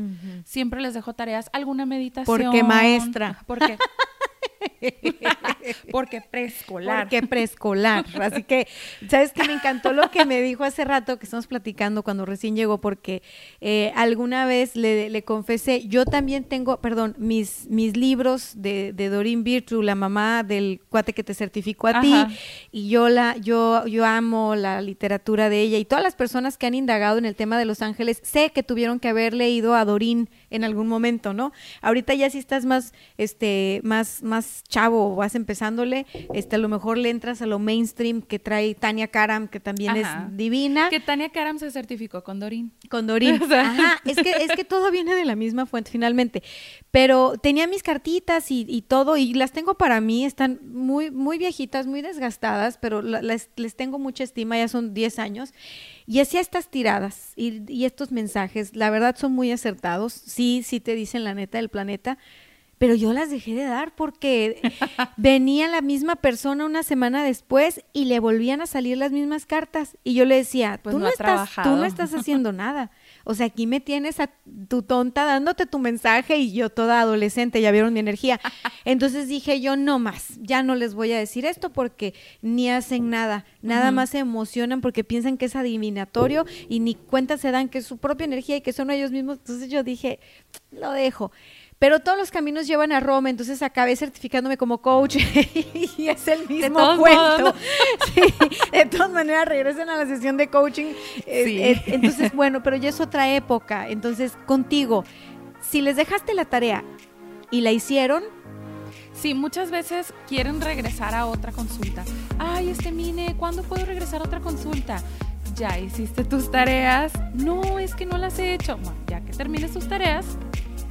Siempre les dejo tareas. Alguna meditación. Porque maestra. Porque Porque preescolar. Porque preescolar. Así que, ¿sabes qué? Me encantó lo que me dijo hace rato que estamos platicando cuando recién llegó, porque eh, alguna vez le, le, confesé, yo también tengo, perdón, mis, mis libros de, de Doreen Virtue, la mamá del cuate que te certificó a ti, y yo la, yo, yo amo la literatura de ella y todas las personas que han indagado en el tema de Los Ángeles, sé que tuvieron que haber leído a Doreen en algún momento, ¿no? Ahorita ya si estás más, este, más, más chavo o vas empezándole, este, a lo mejor le entras a lo mainstream que trae Tania Karam, que también es divina. Que Tania Karam se certificó con Dorín. Con Dorín. Ajá, es que, es que todo viene de la misma fuente finalmente. Pero tenía mis cartitas y, todo, y las tengo para mí, están muy, muy viejitas, muy desgastadas, pero les, les tengo mucha estima, ya son 10 años. Y hacía estas tiradas y, y, estos mensajes, la verdad son muy acertados, sí, sí te dicen la neta del planeta, pero yo las dejé de dar porque venía la misma persona una semana después y le volvían a salir las mismas cartas y yo le decía, pues tú, no, estás, tú no estás haciendo nada. O sea, aquí me tienes a tu tonta dándote tu mensaje y yo toda adolescente, ya vieron mi energía. Entonces dije yo, no más, ya no les voy a decir esto porque ni hacen nada, nada más se emocionan porque piensan que es adivinatorio y ni cuenta se dan que es su propia energía y que son ellos mismos. Entonces yo dije, lo dejo. Pero todos los caminos llevan a Roma, entonces acabé certificándome como coach y es el mismo cuento. de todas maneras, regresen a la sesión de coaching. Eh, eh, entonces, bueno, pero ya es otra época. Entonces, contigo, si les dejaste la tarea y la hicieron, Sí, muchas veces quieren regresar a otra consulta. Ay, este mine, ¿cuándo puedo regresar a otra consulta? Ya hiciste tus tareas. No, es que no las he hecho. Bueno, ya que termines tus tareas,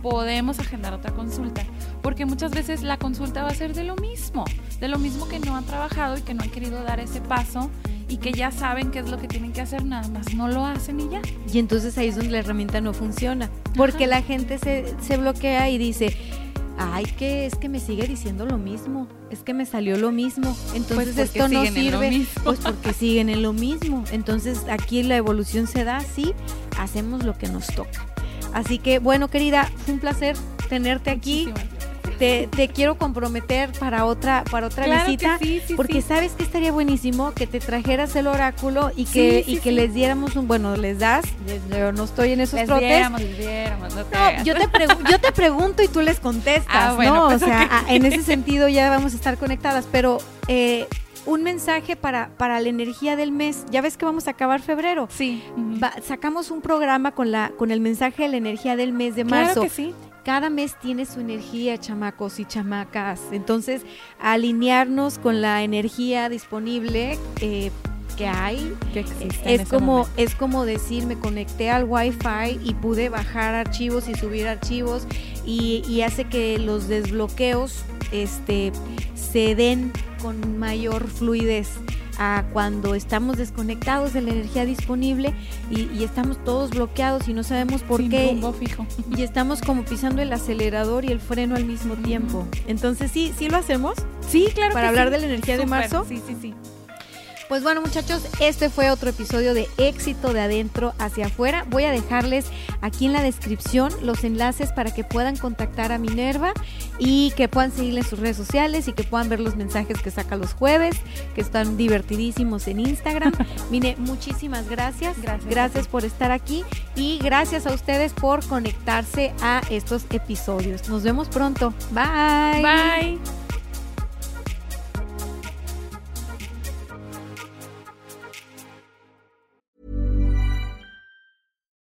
podemos agendar otra consulta. Porque muchas veces la consulta va a ser de lo mismo, de lo mismo que no han trabajado y que no han querido dar ese paso y que ya saben qué es lo que tienen que hacer, nada más no lo hacen y ya. Y entonces ahí es donde la herramienta no funciona, porque la gente se, se bloquea y dice, ay, que es que me sigue diciendo lo mismo, es que me salió lo mismo, entonces pues esto no sirve, pues porque siguen en lo mismo. Entonces aquí la evolución se da así, hacemos lo que nos toca. Así que bueno, querida, fue un placer tenerte aquí. Te, quiero comprometer para otra, para otra visita, porque sabes que estaría buenísimo que te trajeras el oráculo y que, y que les diéramos un, bueno, les das, yo no estoy en esos les trotes. no, yo te, yo te pregunto y tú les contestas, ah, ¿no? Pues o sea, en ese sentido ya vamos a estar conectadas, pero eh, un mensaje para, para la energía del mes. Ya ves que vamos a acabar febrero. Sí. sacamos un programa con la con el mensaje de la energía del mes de marzo. Claro que sí cada mes tiene su energía, chamacos y chamacas. Entonces, alinearnos con la energía disponible eh, que hay, es como es como decir me conecté al wifi y pude bajar archivos y subir archivos y, y hace que los desbloqueos este se den con mayor fluidez a cuando estamos desconectados de la energía disponible y, estamos todos bloqueados y no sabemos por qué. fijo. Y estamos como pisando el acelerador y el freno al mismo tiempo. Entonces, sí, sí lo hacemos. Sí, claro. Para hablar de la energía de marzo. Sí, sí, sí. Pues bueno muchachos, este fue otro episodio de éxito de adentro hacia afuera. Voy a dejarles aquí en la descripción los enlaces para que puedan contactar a Minerva y que puedan seguirle en sus redes sociales y que puedan ver los mensajes que saca los jueves, que están divertidísimos en Instagram. Mine, muchísimas gracias. Gracias. Gracias por estar aquí y gracias a ustedes por conectarse a estos episodios. Nos vemos pronto. Bye. Bye.